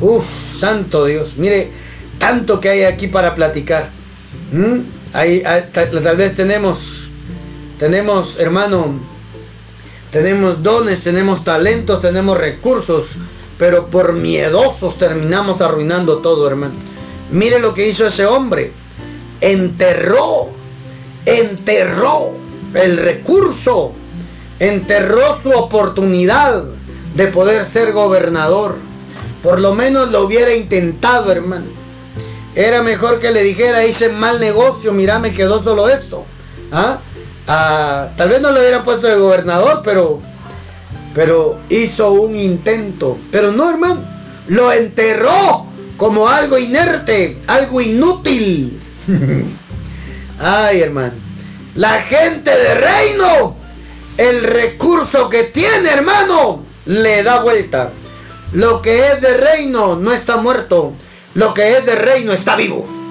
Uf, santo Dios. Mire, tanto que hay aquí para platicar. ¿Mm? Ahí, ah, tal, vez tenemos, tenemos, hermano, tenemos dones, tenemos talentos, tenemos recursos, pero por miedosos terminamos arruinando todo, hermano. Mire lo que hizo ese hombre. Enterró, enterró el recurso, enterró su oportunidad de poder ser gobernador. Por lo menos lo hubiera intentado, hermano. Era mejor que le dijera, hice mal negocio, mira, me quedó solo esto. ¿Ah? ¿Ah? tal vez no le hubiera puesto de gobernador, pero, pero hizo un intento. Pero no, hermano, lo enterró como algo inerte, algo inútil. Ay, hermano, la gente de reino, el recurso que tiene, hermano, le da vuelta. Lo que es de reino no está muerto, lo que es de reino está vivo.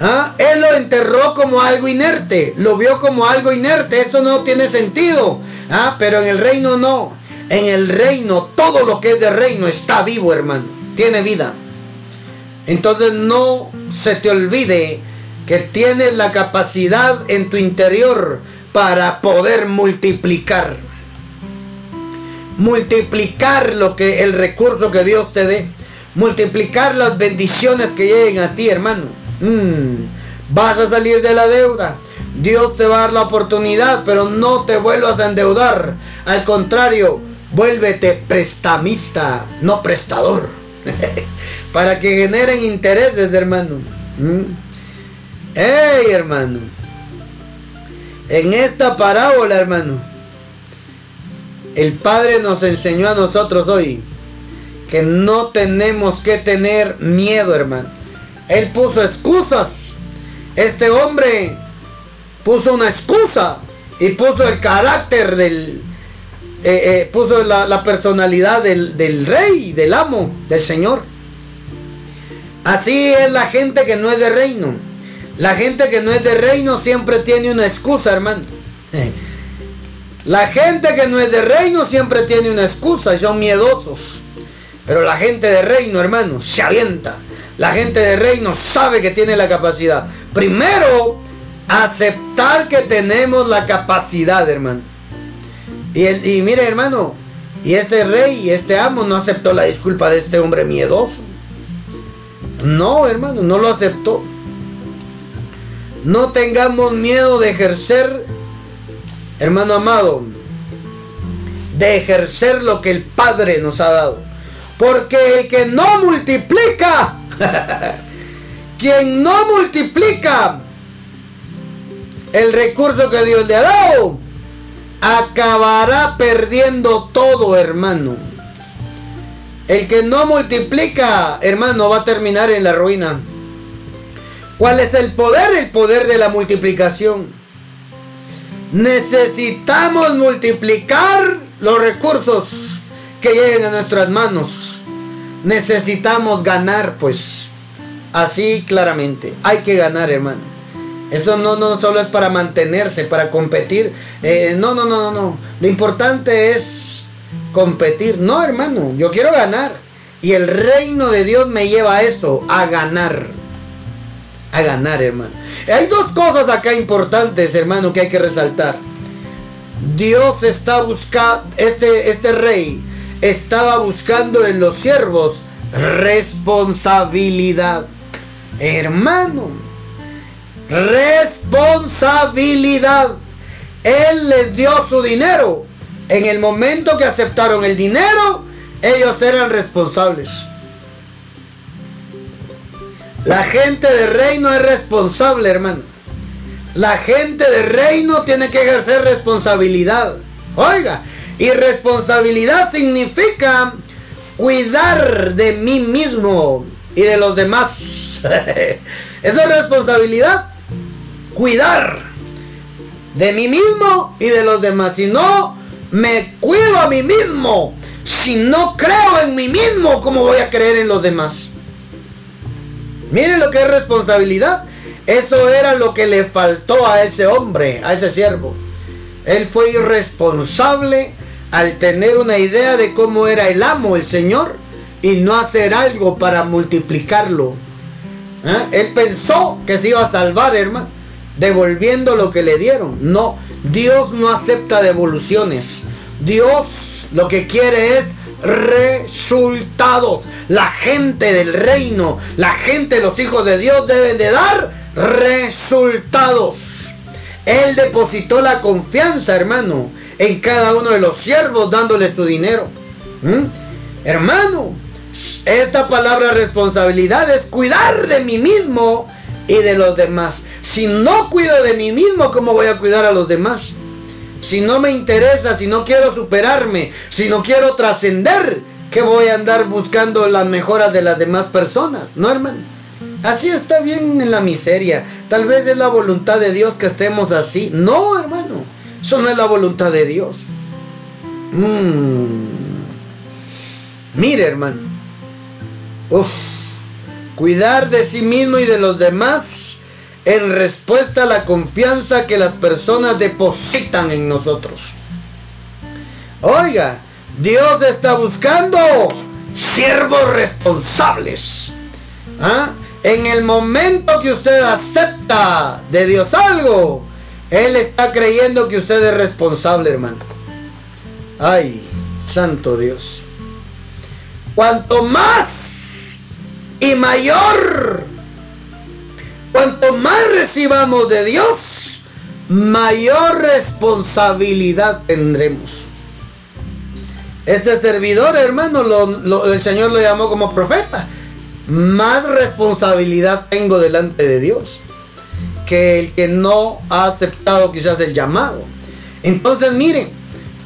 ¿Ah? Él lo enterró como algo inerte, lo vio como algo inerte, eso no tiene sentido. ¿Ah? Pero en el reino no. En el reino, todo lo que es de reino está vivo, hermano, tiene vida. Entonces no se te olvide que tienes la capacidad en tu interior para poder multiplicar. Multiplicar lo que el recurso que Dios te dé multiplicar las bendiciones que lleguen a ti, hermano. Mm. Vas a salir de la deuda. Dios te va a dar la oportunidad, pero no te vuelvas a endeudar. Al contrario, vuélvete prestamista, no prestador. Para que generen intereses, hermano. ¿Mm? ¡Ey, hermano! En esta parábola, hermano, el Padre nos enseñó a nosotros hoy que no tenemos que tener miedo, hermano. Él puso excusas. Este hombre puso una excusa y puso el carácter del, eh, eh, puso la, personalidad del, del, rey, del amo, del Señor. Así es la gente que no es de reino. La gente que no es de reino siempre tiene una excusa, hermano. La gente que no es de reino siempre tiene una excusa son miedosos. Pero la gente de reino, hermano, se avienta. La gente de reino sabe que tiene la capacidad. Primero, aceptar que tenemos la capacidad, hermano. Y, y mire, hermano, y este rey, este amo no aceptó la disculpa de este hombre miedoso. No, hermano, no lo aceptó. No tengamos miedo de ejercer, hermano amado, de ejercer lo que el Padre nos ha dado. Porque el que no multiplica, quien no multiplica el recurso que Dios le ha dado, acabará perdiendo todo, hermano. El que no multiplica, hermano, va a terminar en la ruina. ¿Cuál es el poder? El poder de la multiplicación. Necesitamos multiplicar los recursos que lleguen a nuestras manos. Necesitamos ganar, pues. Así claramente. Hay que ganar, hermano. Eso no, no solo es para mantenerse, para competir. Eh, no, no, no, no. Lo importante es competir. No, hermano. Yo quiero ganar. Y el reino de Dios me lleva a eso, a ganar. A ganar, hermano. Hay dos cosas acá importantes, hermano, que hay que resaltar. Dios está buscando, este, este rey estaba buscando en los siervos responsabilidad. Hermano, responsabilidad. Él les dio su dinero. En el momento que aceptaron el dinero, ellos eran responsables. La gente de reino es responsable, hermano. La gente de reino tiene que ejercer responsabilidad. Oiga, y responsabilidad significa cuidar de mí mismo y de los demás. Esa es responsabilidad. Cuidar de mí mismo y de los demás. Si no me cuido a mí mismo, si no creo en mí mismo, ¿cómo voy a creer en los demás? Miren lo que es responsabilidad. Eso era lo que le faltó a ese hombre, a ese siervo. Él fue irresponsable al tener una idea de cómo era el amo, el Señor, y no hacer algo para multiplicarlo. ¿Eh? Él pensó que se iba a salvar, hermano, devolviendo lo que le dieron. No, Dios no acepta devoluciones. Dios lo que quiere es resultados. La gente del reino, la gente, los hijos de Dios deben de dar resultados. Él depositó la confianza, hermano, en cada uno de los siervos dándole su dinero. ¿Mm? Hermano, esta palabra responsabilidad es cuidar de mí mismo y de los demás. Si no cuido de mí mismo, ¿cómo voy a cuidar a los demás? Si no me interesa, si no quiero superarme, si no quiero trascender, ¿qué voy a andar buscando las mejoras de las demás personas? ¿No, hermano? Así está bien en la miseria. Tal vez es la voluntad de Dios que estemos así. No, hermano. Eso no es la voluntad de Dios. Mm. Mire, hermano. Cuidar de sí mismo y de los demás en respuesta a la confianza que las personas depositan en nosotros. Oiga, Dios está buscando siervos responsables. ¿Ah? En el momento que usted acepta de Dios algo, él está creyendo que usted es responsable, hermano. Ay, santo Dios. Cuanto más y mayor, Cuanto más recibamos de Dios, mayor responsabilidad tendremos. Este servidor, hermano, el Señor lo llamó como profeta. Más responsabilidad tengo delante de Dios que el que no ha aceptado quizás el llamado. Entonces, miren,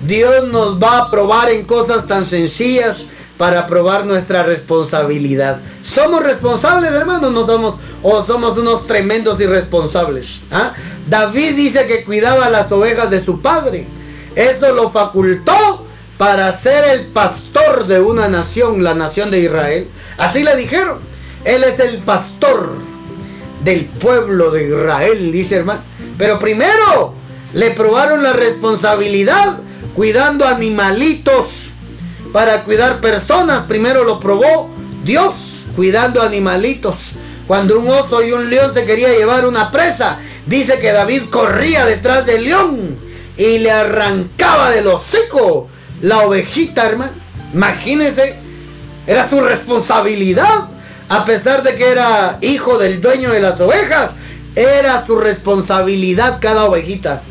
Dios nos va a probar en cosas tan sencillas para probar nuestra responsabilidad. ¿Somos responsables, hermano? No somos, o somos unos tremendos irresponsables. ¿ah? David dice que cuidaba las ovejas de su padre. Eso lo facultó para ser el pastor de una nación, la nación de Israel. Así le dijeron. Él es el pastor del pueblo de Israel, dice hermano. Pero primero le probaron la responsabilidad cuidando animalitos para cuidar personas. Primero lo probó Dios cuidando animalitos. Cuando un oso y un león se quería llevar una presa, dice que David corría detrás del león y le arrancaba del hocico la ovejita, hermano. Imagínense, era su responsabilidad, a pesar de que era hijo del dueño de las ovejas, era su responsabilidad cada ovejita.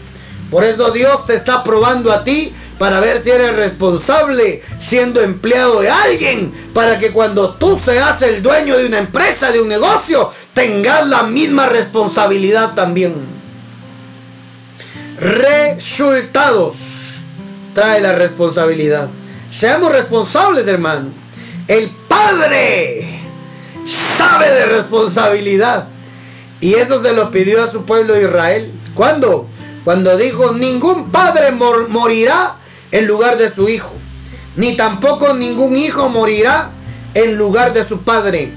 Por eso Dios te está probando a ti para ver si eres responsable siendo empleado de alguien, para que cuando tú seas el dueño de una empresa, de un negocio, tengas la misma responsabilidad también. Resultados trae la responsabilidad. Seamos responsables, hermano. El Padre sabe de responsabilidad. Y eso se lo pidió a su pueblo de Israel. ¿Cuándo? Cuando dijo, ningún padre morirá en lugar de su hijo, ni tampoco ningún hijo morirá en lugar de su padre.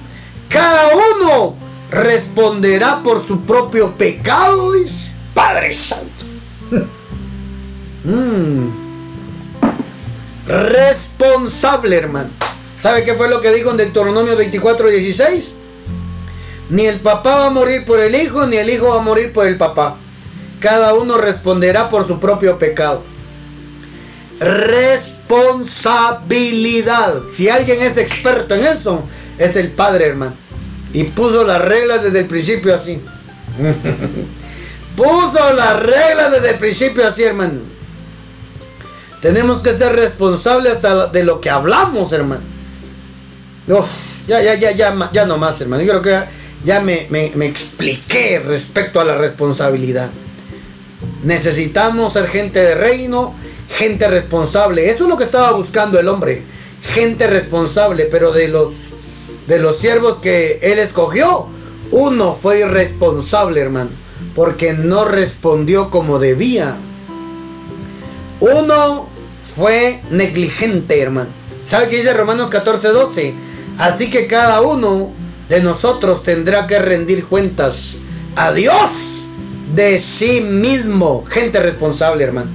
Cada uno responderá por su propio pecado, Padre Santo. Mm. Responsable, hermano. ¿Sabe qué fue lo que dijo en Deuteronomio 24, 16? Ni el papá va a morir por el hijo, ni el hijo va a morir por el papá. Cada uno responderá por su propio pecado. Responsabilidad. Si alguien es experto en eso, es el padre, hermano. Y puso las reglas desde el principio así. puso las reglas desde el principio así, hermano. Tenemos que ser responsables hasta de lo que hablamos, hermano. No, ya, ya, ya, ya, ya no más, hermano. Yo creo que ya, me, me, expliqué respecto a la responsabilidad. Necesitamos ser gente de reino, gente responsable. Eso es lo que estaba buscando el hombre. Gente responsable, pero de los de los siervos que él escogió, uno fue irresponsable, hermano, porque no respondió como debía. Uno fue negligente, hermano. ¿Sabe qué dice Romanos 14, 12? Así que cada uno de nosotros tendrá que rendir cuentas a Dios de sí mismo. Gente responsable, hermano.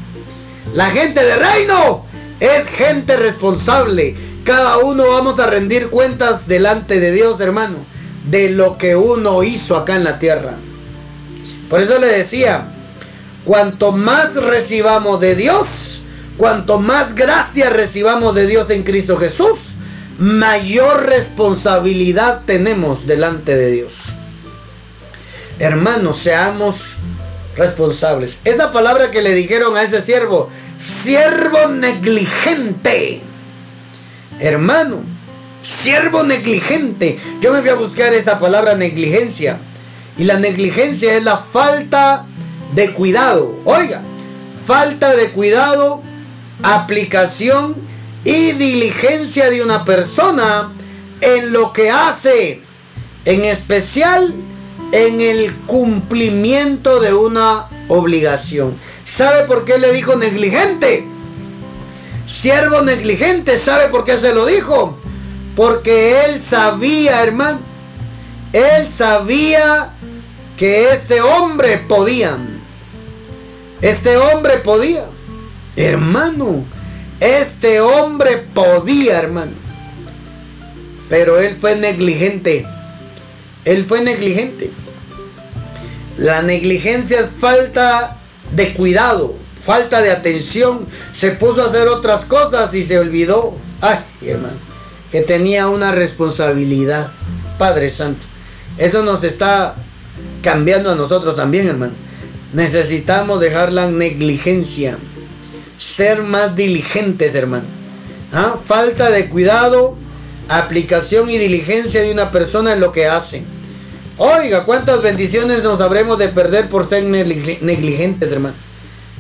La gente de reino es gente responsable. Cada uno vamos a rendir cuentas delante de Dios, hermano, de lo que uno hizo acá en la tierra. Por eso le decía, cuanto más recibamos de Dios, cuanto más gracia recibamos de Dios en Cristo Jesús, mayor responsabilidad tenemos delante de Dios. Hermanos, seamos responsables. Esa palabra que le dijeron a ese siervo, siervo negligente. Hermano, siervo negligente. Yo me voy a buscar esa palabra negligencia. Y la negligencia es la falta de cuidado. Oiga, falta de cuidado, aplicación y diligencia de una persona en lo que hace, en especial en el cumplimiento de una obligación. ¿Sabe por qué le dijo negligente? Siervo negligente, ¿sabe por qué se lo dijo? Porque él sabía, hermano, él sabía que este hombre podía. Este hombre podía. Hermano, este hombre podía, hermano. Pero él fue negligente. Él fue negligente. La negligencia es falta de cuidado, falta de atención. Se puso a hacer otras cosas y se olvidó. Ay, hermano, que tenía una responsabilidad. Padre Santo. Eso nos está cambiando a nosotros también, hermano. Necesitamos dejar la negligencia, ser más diligentes, hermano. ¿Ah? Falta de cuidado, aplicación y diligencia de una persona en lo que hace. Oiga, cuántas bendiciones nos habremos de perder por ser negligentes, hermano.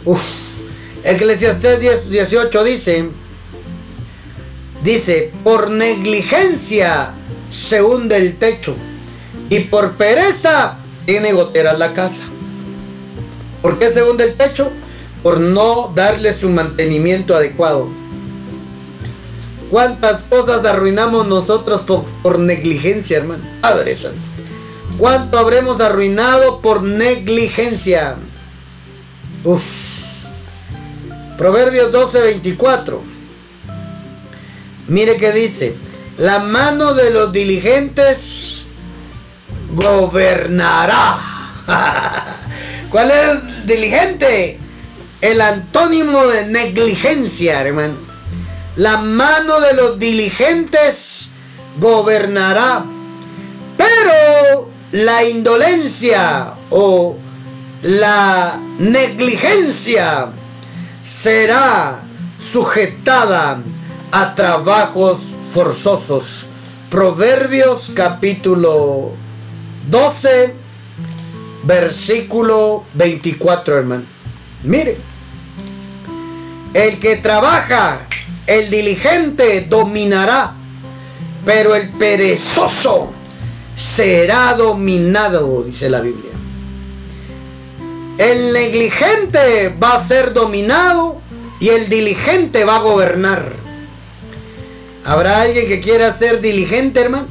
Uf. Eclesiastés 10, 18 dice, dice, por negligencia se hunde el techo y por pereza tiene goteras la casa. ¿Por qué se hunde el techo? Por no darle su mantenimiento adecuado. ¿Cuántas cosas arruinamos nosotros por, negligencia, hermano? Padre Santo. ¿Cuánto habremos arruinado por negligencia? Uf. Proverbios 12:24. Mire que dice, la mano de los diligentes gobernará. ¿Cuál es diligente? El antónimo de negligencia, hermano. La mano de los diligentes gobernará. Pero la indolencia o la negligencia será sujetada a trabajos forzosos. Proverbios capítulo 12, versículo 24, hermano. Mire, el que trabaja, el diligente dominará, pero el perezoso será dominado, dice la Biblia. El negligente va a ser dominado y el diligente va a gobernar. ¿Habrá alguien que quiera ser diligente, hermano?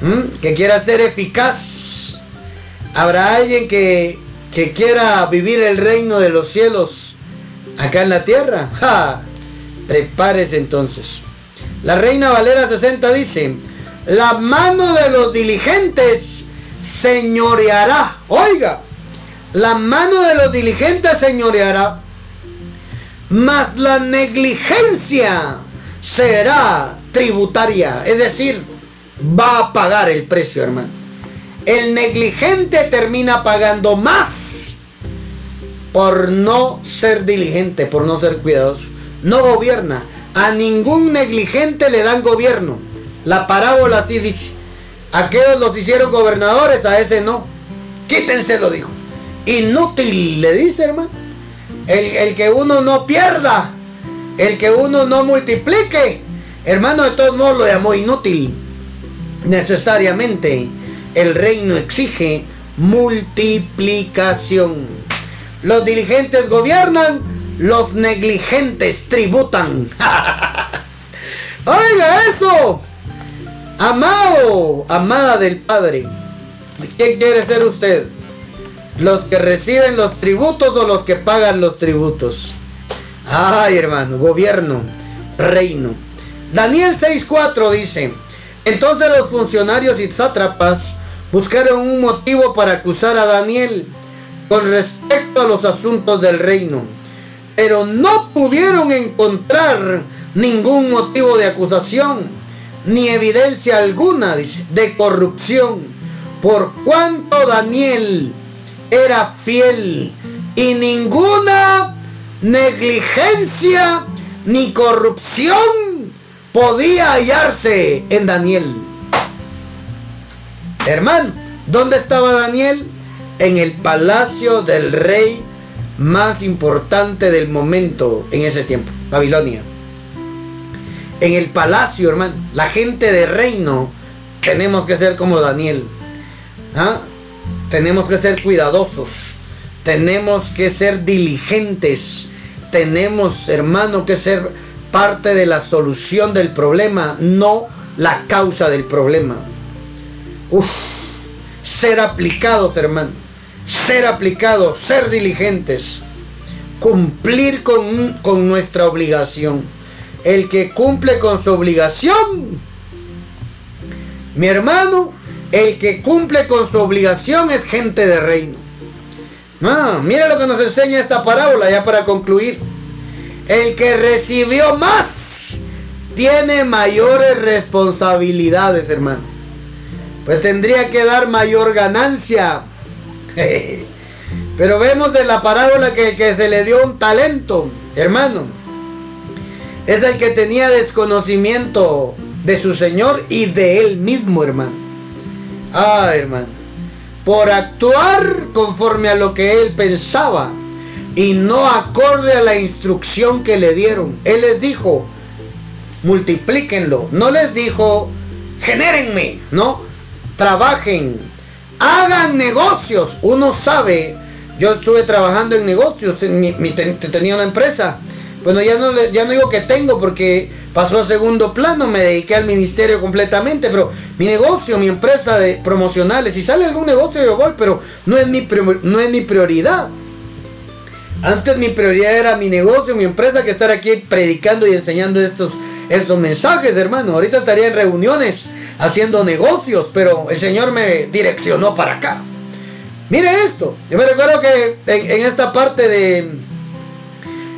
¿Mm? ¿Que quiera ser eficaz? ¿Habrá alguien que, que quiera vivir el reino de los cielos acá en la tierra? ¡Ja! Prepárese entonces. La Reina Valera 60 dice, la mano de los diligentes señoreará. Oiga, la mano de los diligentes señoreará, mas la negligencia será tributaria, es decir, va a pagar el precio, hermano. El negligente termina pagando más por no ser diligente, por no ser cuidadoso. No gobierna. A ningún negligente le dan gobierno. La parábola así dice. Aquellos los hicieron gobernadores, a ese no. Quítense, lo dijo. Inútil, le dice, hermano. El, el que uno no pierda, el que uno no multiplique, hermano, de todos modos lo llamó inútil. Necesariamente, el reino exige multiplicación. Los diligentes gobiernan, los negligentes tributan. Oiga eso, amado, amada del Padre. ¿Quién quiere ser usted? ¿Los que reciben los tributos o los que pagan los tributos? Ay, hermano, gobierno, reino. Daniel 6:4 dice, entonces los funcionarios y sátrapas buscaron un motivo para acusar a Daniel con respecto a los asuntos del reino, pero no pudieron encontrar ningún motivo de acusación, ni evidencia alguna de corrupción, por cuanto Daniel era fiel y ninguna negligencia ni corrupción podía hallarse en Daniel. Hermano, ¿dónde estaba Daniel? En el palacio del rey más importante del momento en ese tiempo, Babilonia. En el palacio, hermano, la gente de reino, tenemos que ser como Daniel. ¿Ah? Tenemos que ser cuidadosos, tenemos que ser diligentes, tenemos, hermano, que ser parte de la solución del problema, no la causa del problema. Uf, ser aplicados, hermano, ser aplicados, ser diligentes, cumplir con, con nuestra obligación. El que cumple con su obligación, mi hermano, el que cumple con su obligación es gente de reino. Ah, mira lo que nos enseña esta parábola ya para concluir. El que recibió más tiene mayores responsabilidades, hermano. Pues tendría que dar mayor ganancia Pero vemos de la parábola que, se le dio un talento, hermano. Es el que tenía desconocimiento de su Señor y de él mismo, hermano. Ah, hermano. Por actuar conforme a lo que él pensaba y no acorde a la instrucción que le dieron. Él les dijo, multiplíquenlo. No les dijo, genérenme, no, trabajen, hagan negocios. Uno sabe, yo estuve trabajando en negocios, tenía una empresa. Bueno, ya no, ya no digo que tengo porque pasó a segundo plano, me dediqué al ministerio completamente, pero mi negocio, mi empresa de promocionales, si sale algún negocio yo voy, pero no es mi, no es mi prioridad. Antes mi prioridad era mi negocio, mi empresa, que estar aquí predicando y enseñando estos, estos mensajes, hermano. Ahorita estaría en reuniones haciendo negocios, pero el Señor me direccionó para acá. Mire esto, yo me recuerdo que en, esta parte de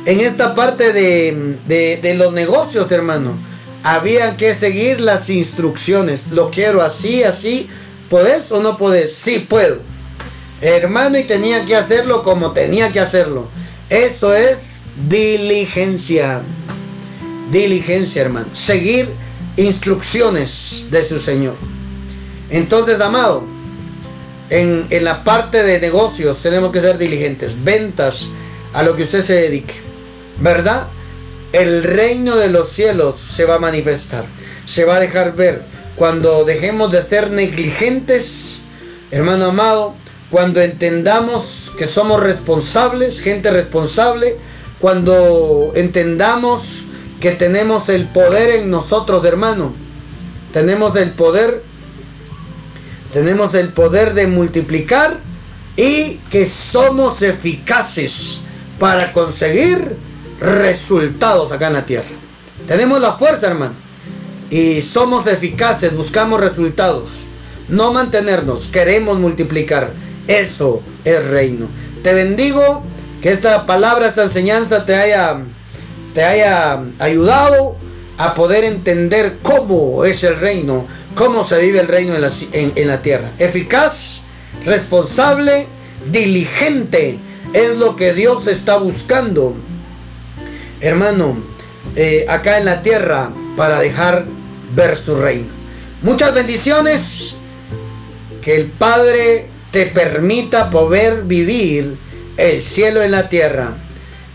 en esta parte de, de, de, los negocios, hermano, había que seguir las instrucciones. Lo quiero así, así. ¿Podés o no podés? Sí, puedo. Hermano, y tenía que hacerlo como tenía que hacerlo. Eso es diligencia. Diligencia, hermano. Seguir instrucciones de su Señor. Entonces, amado, en, en la parte de negocios tenemos que ser diligentes, ventas, a lo que usted se dedique, ¿verdad? El reino de los cielos se va a manifestar, se va a dejar ver. Cuando dejemos de ser negligentes, hermano amado, cuando entendamos que somos responsables, gente responsable, cuando entendamos que tenemos el poder en nosotros, hermano, tenemos el poder, tenemos el poder de multiplicar y que somos eficaces para conseguir resultados acá en la tierra. Tenemos la fuerza, hermano, y somos eficaces, buscamos resultados, no mantenernos, queremos multiplicar. Eso es reino. Te bendigo, que esta palabra, esta enseñanza te haya, te haya ayudado a poder entender cómo es el reino, cómo se vive el reino en la, tierra. Eficaz, responsable, diligente es lo que Dios está buscando, hermano, eh, acá en la tierra para dejar ver su reino. Muchas bendiciones, que el Padre te permita poder vivir el cielo en la tierra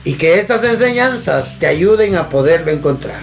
y que estas enseñanzas te ayuden a poderlo encontrar.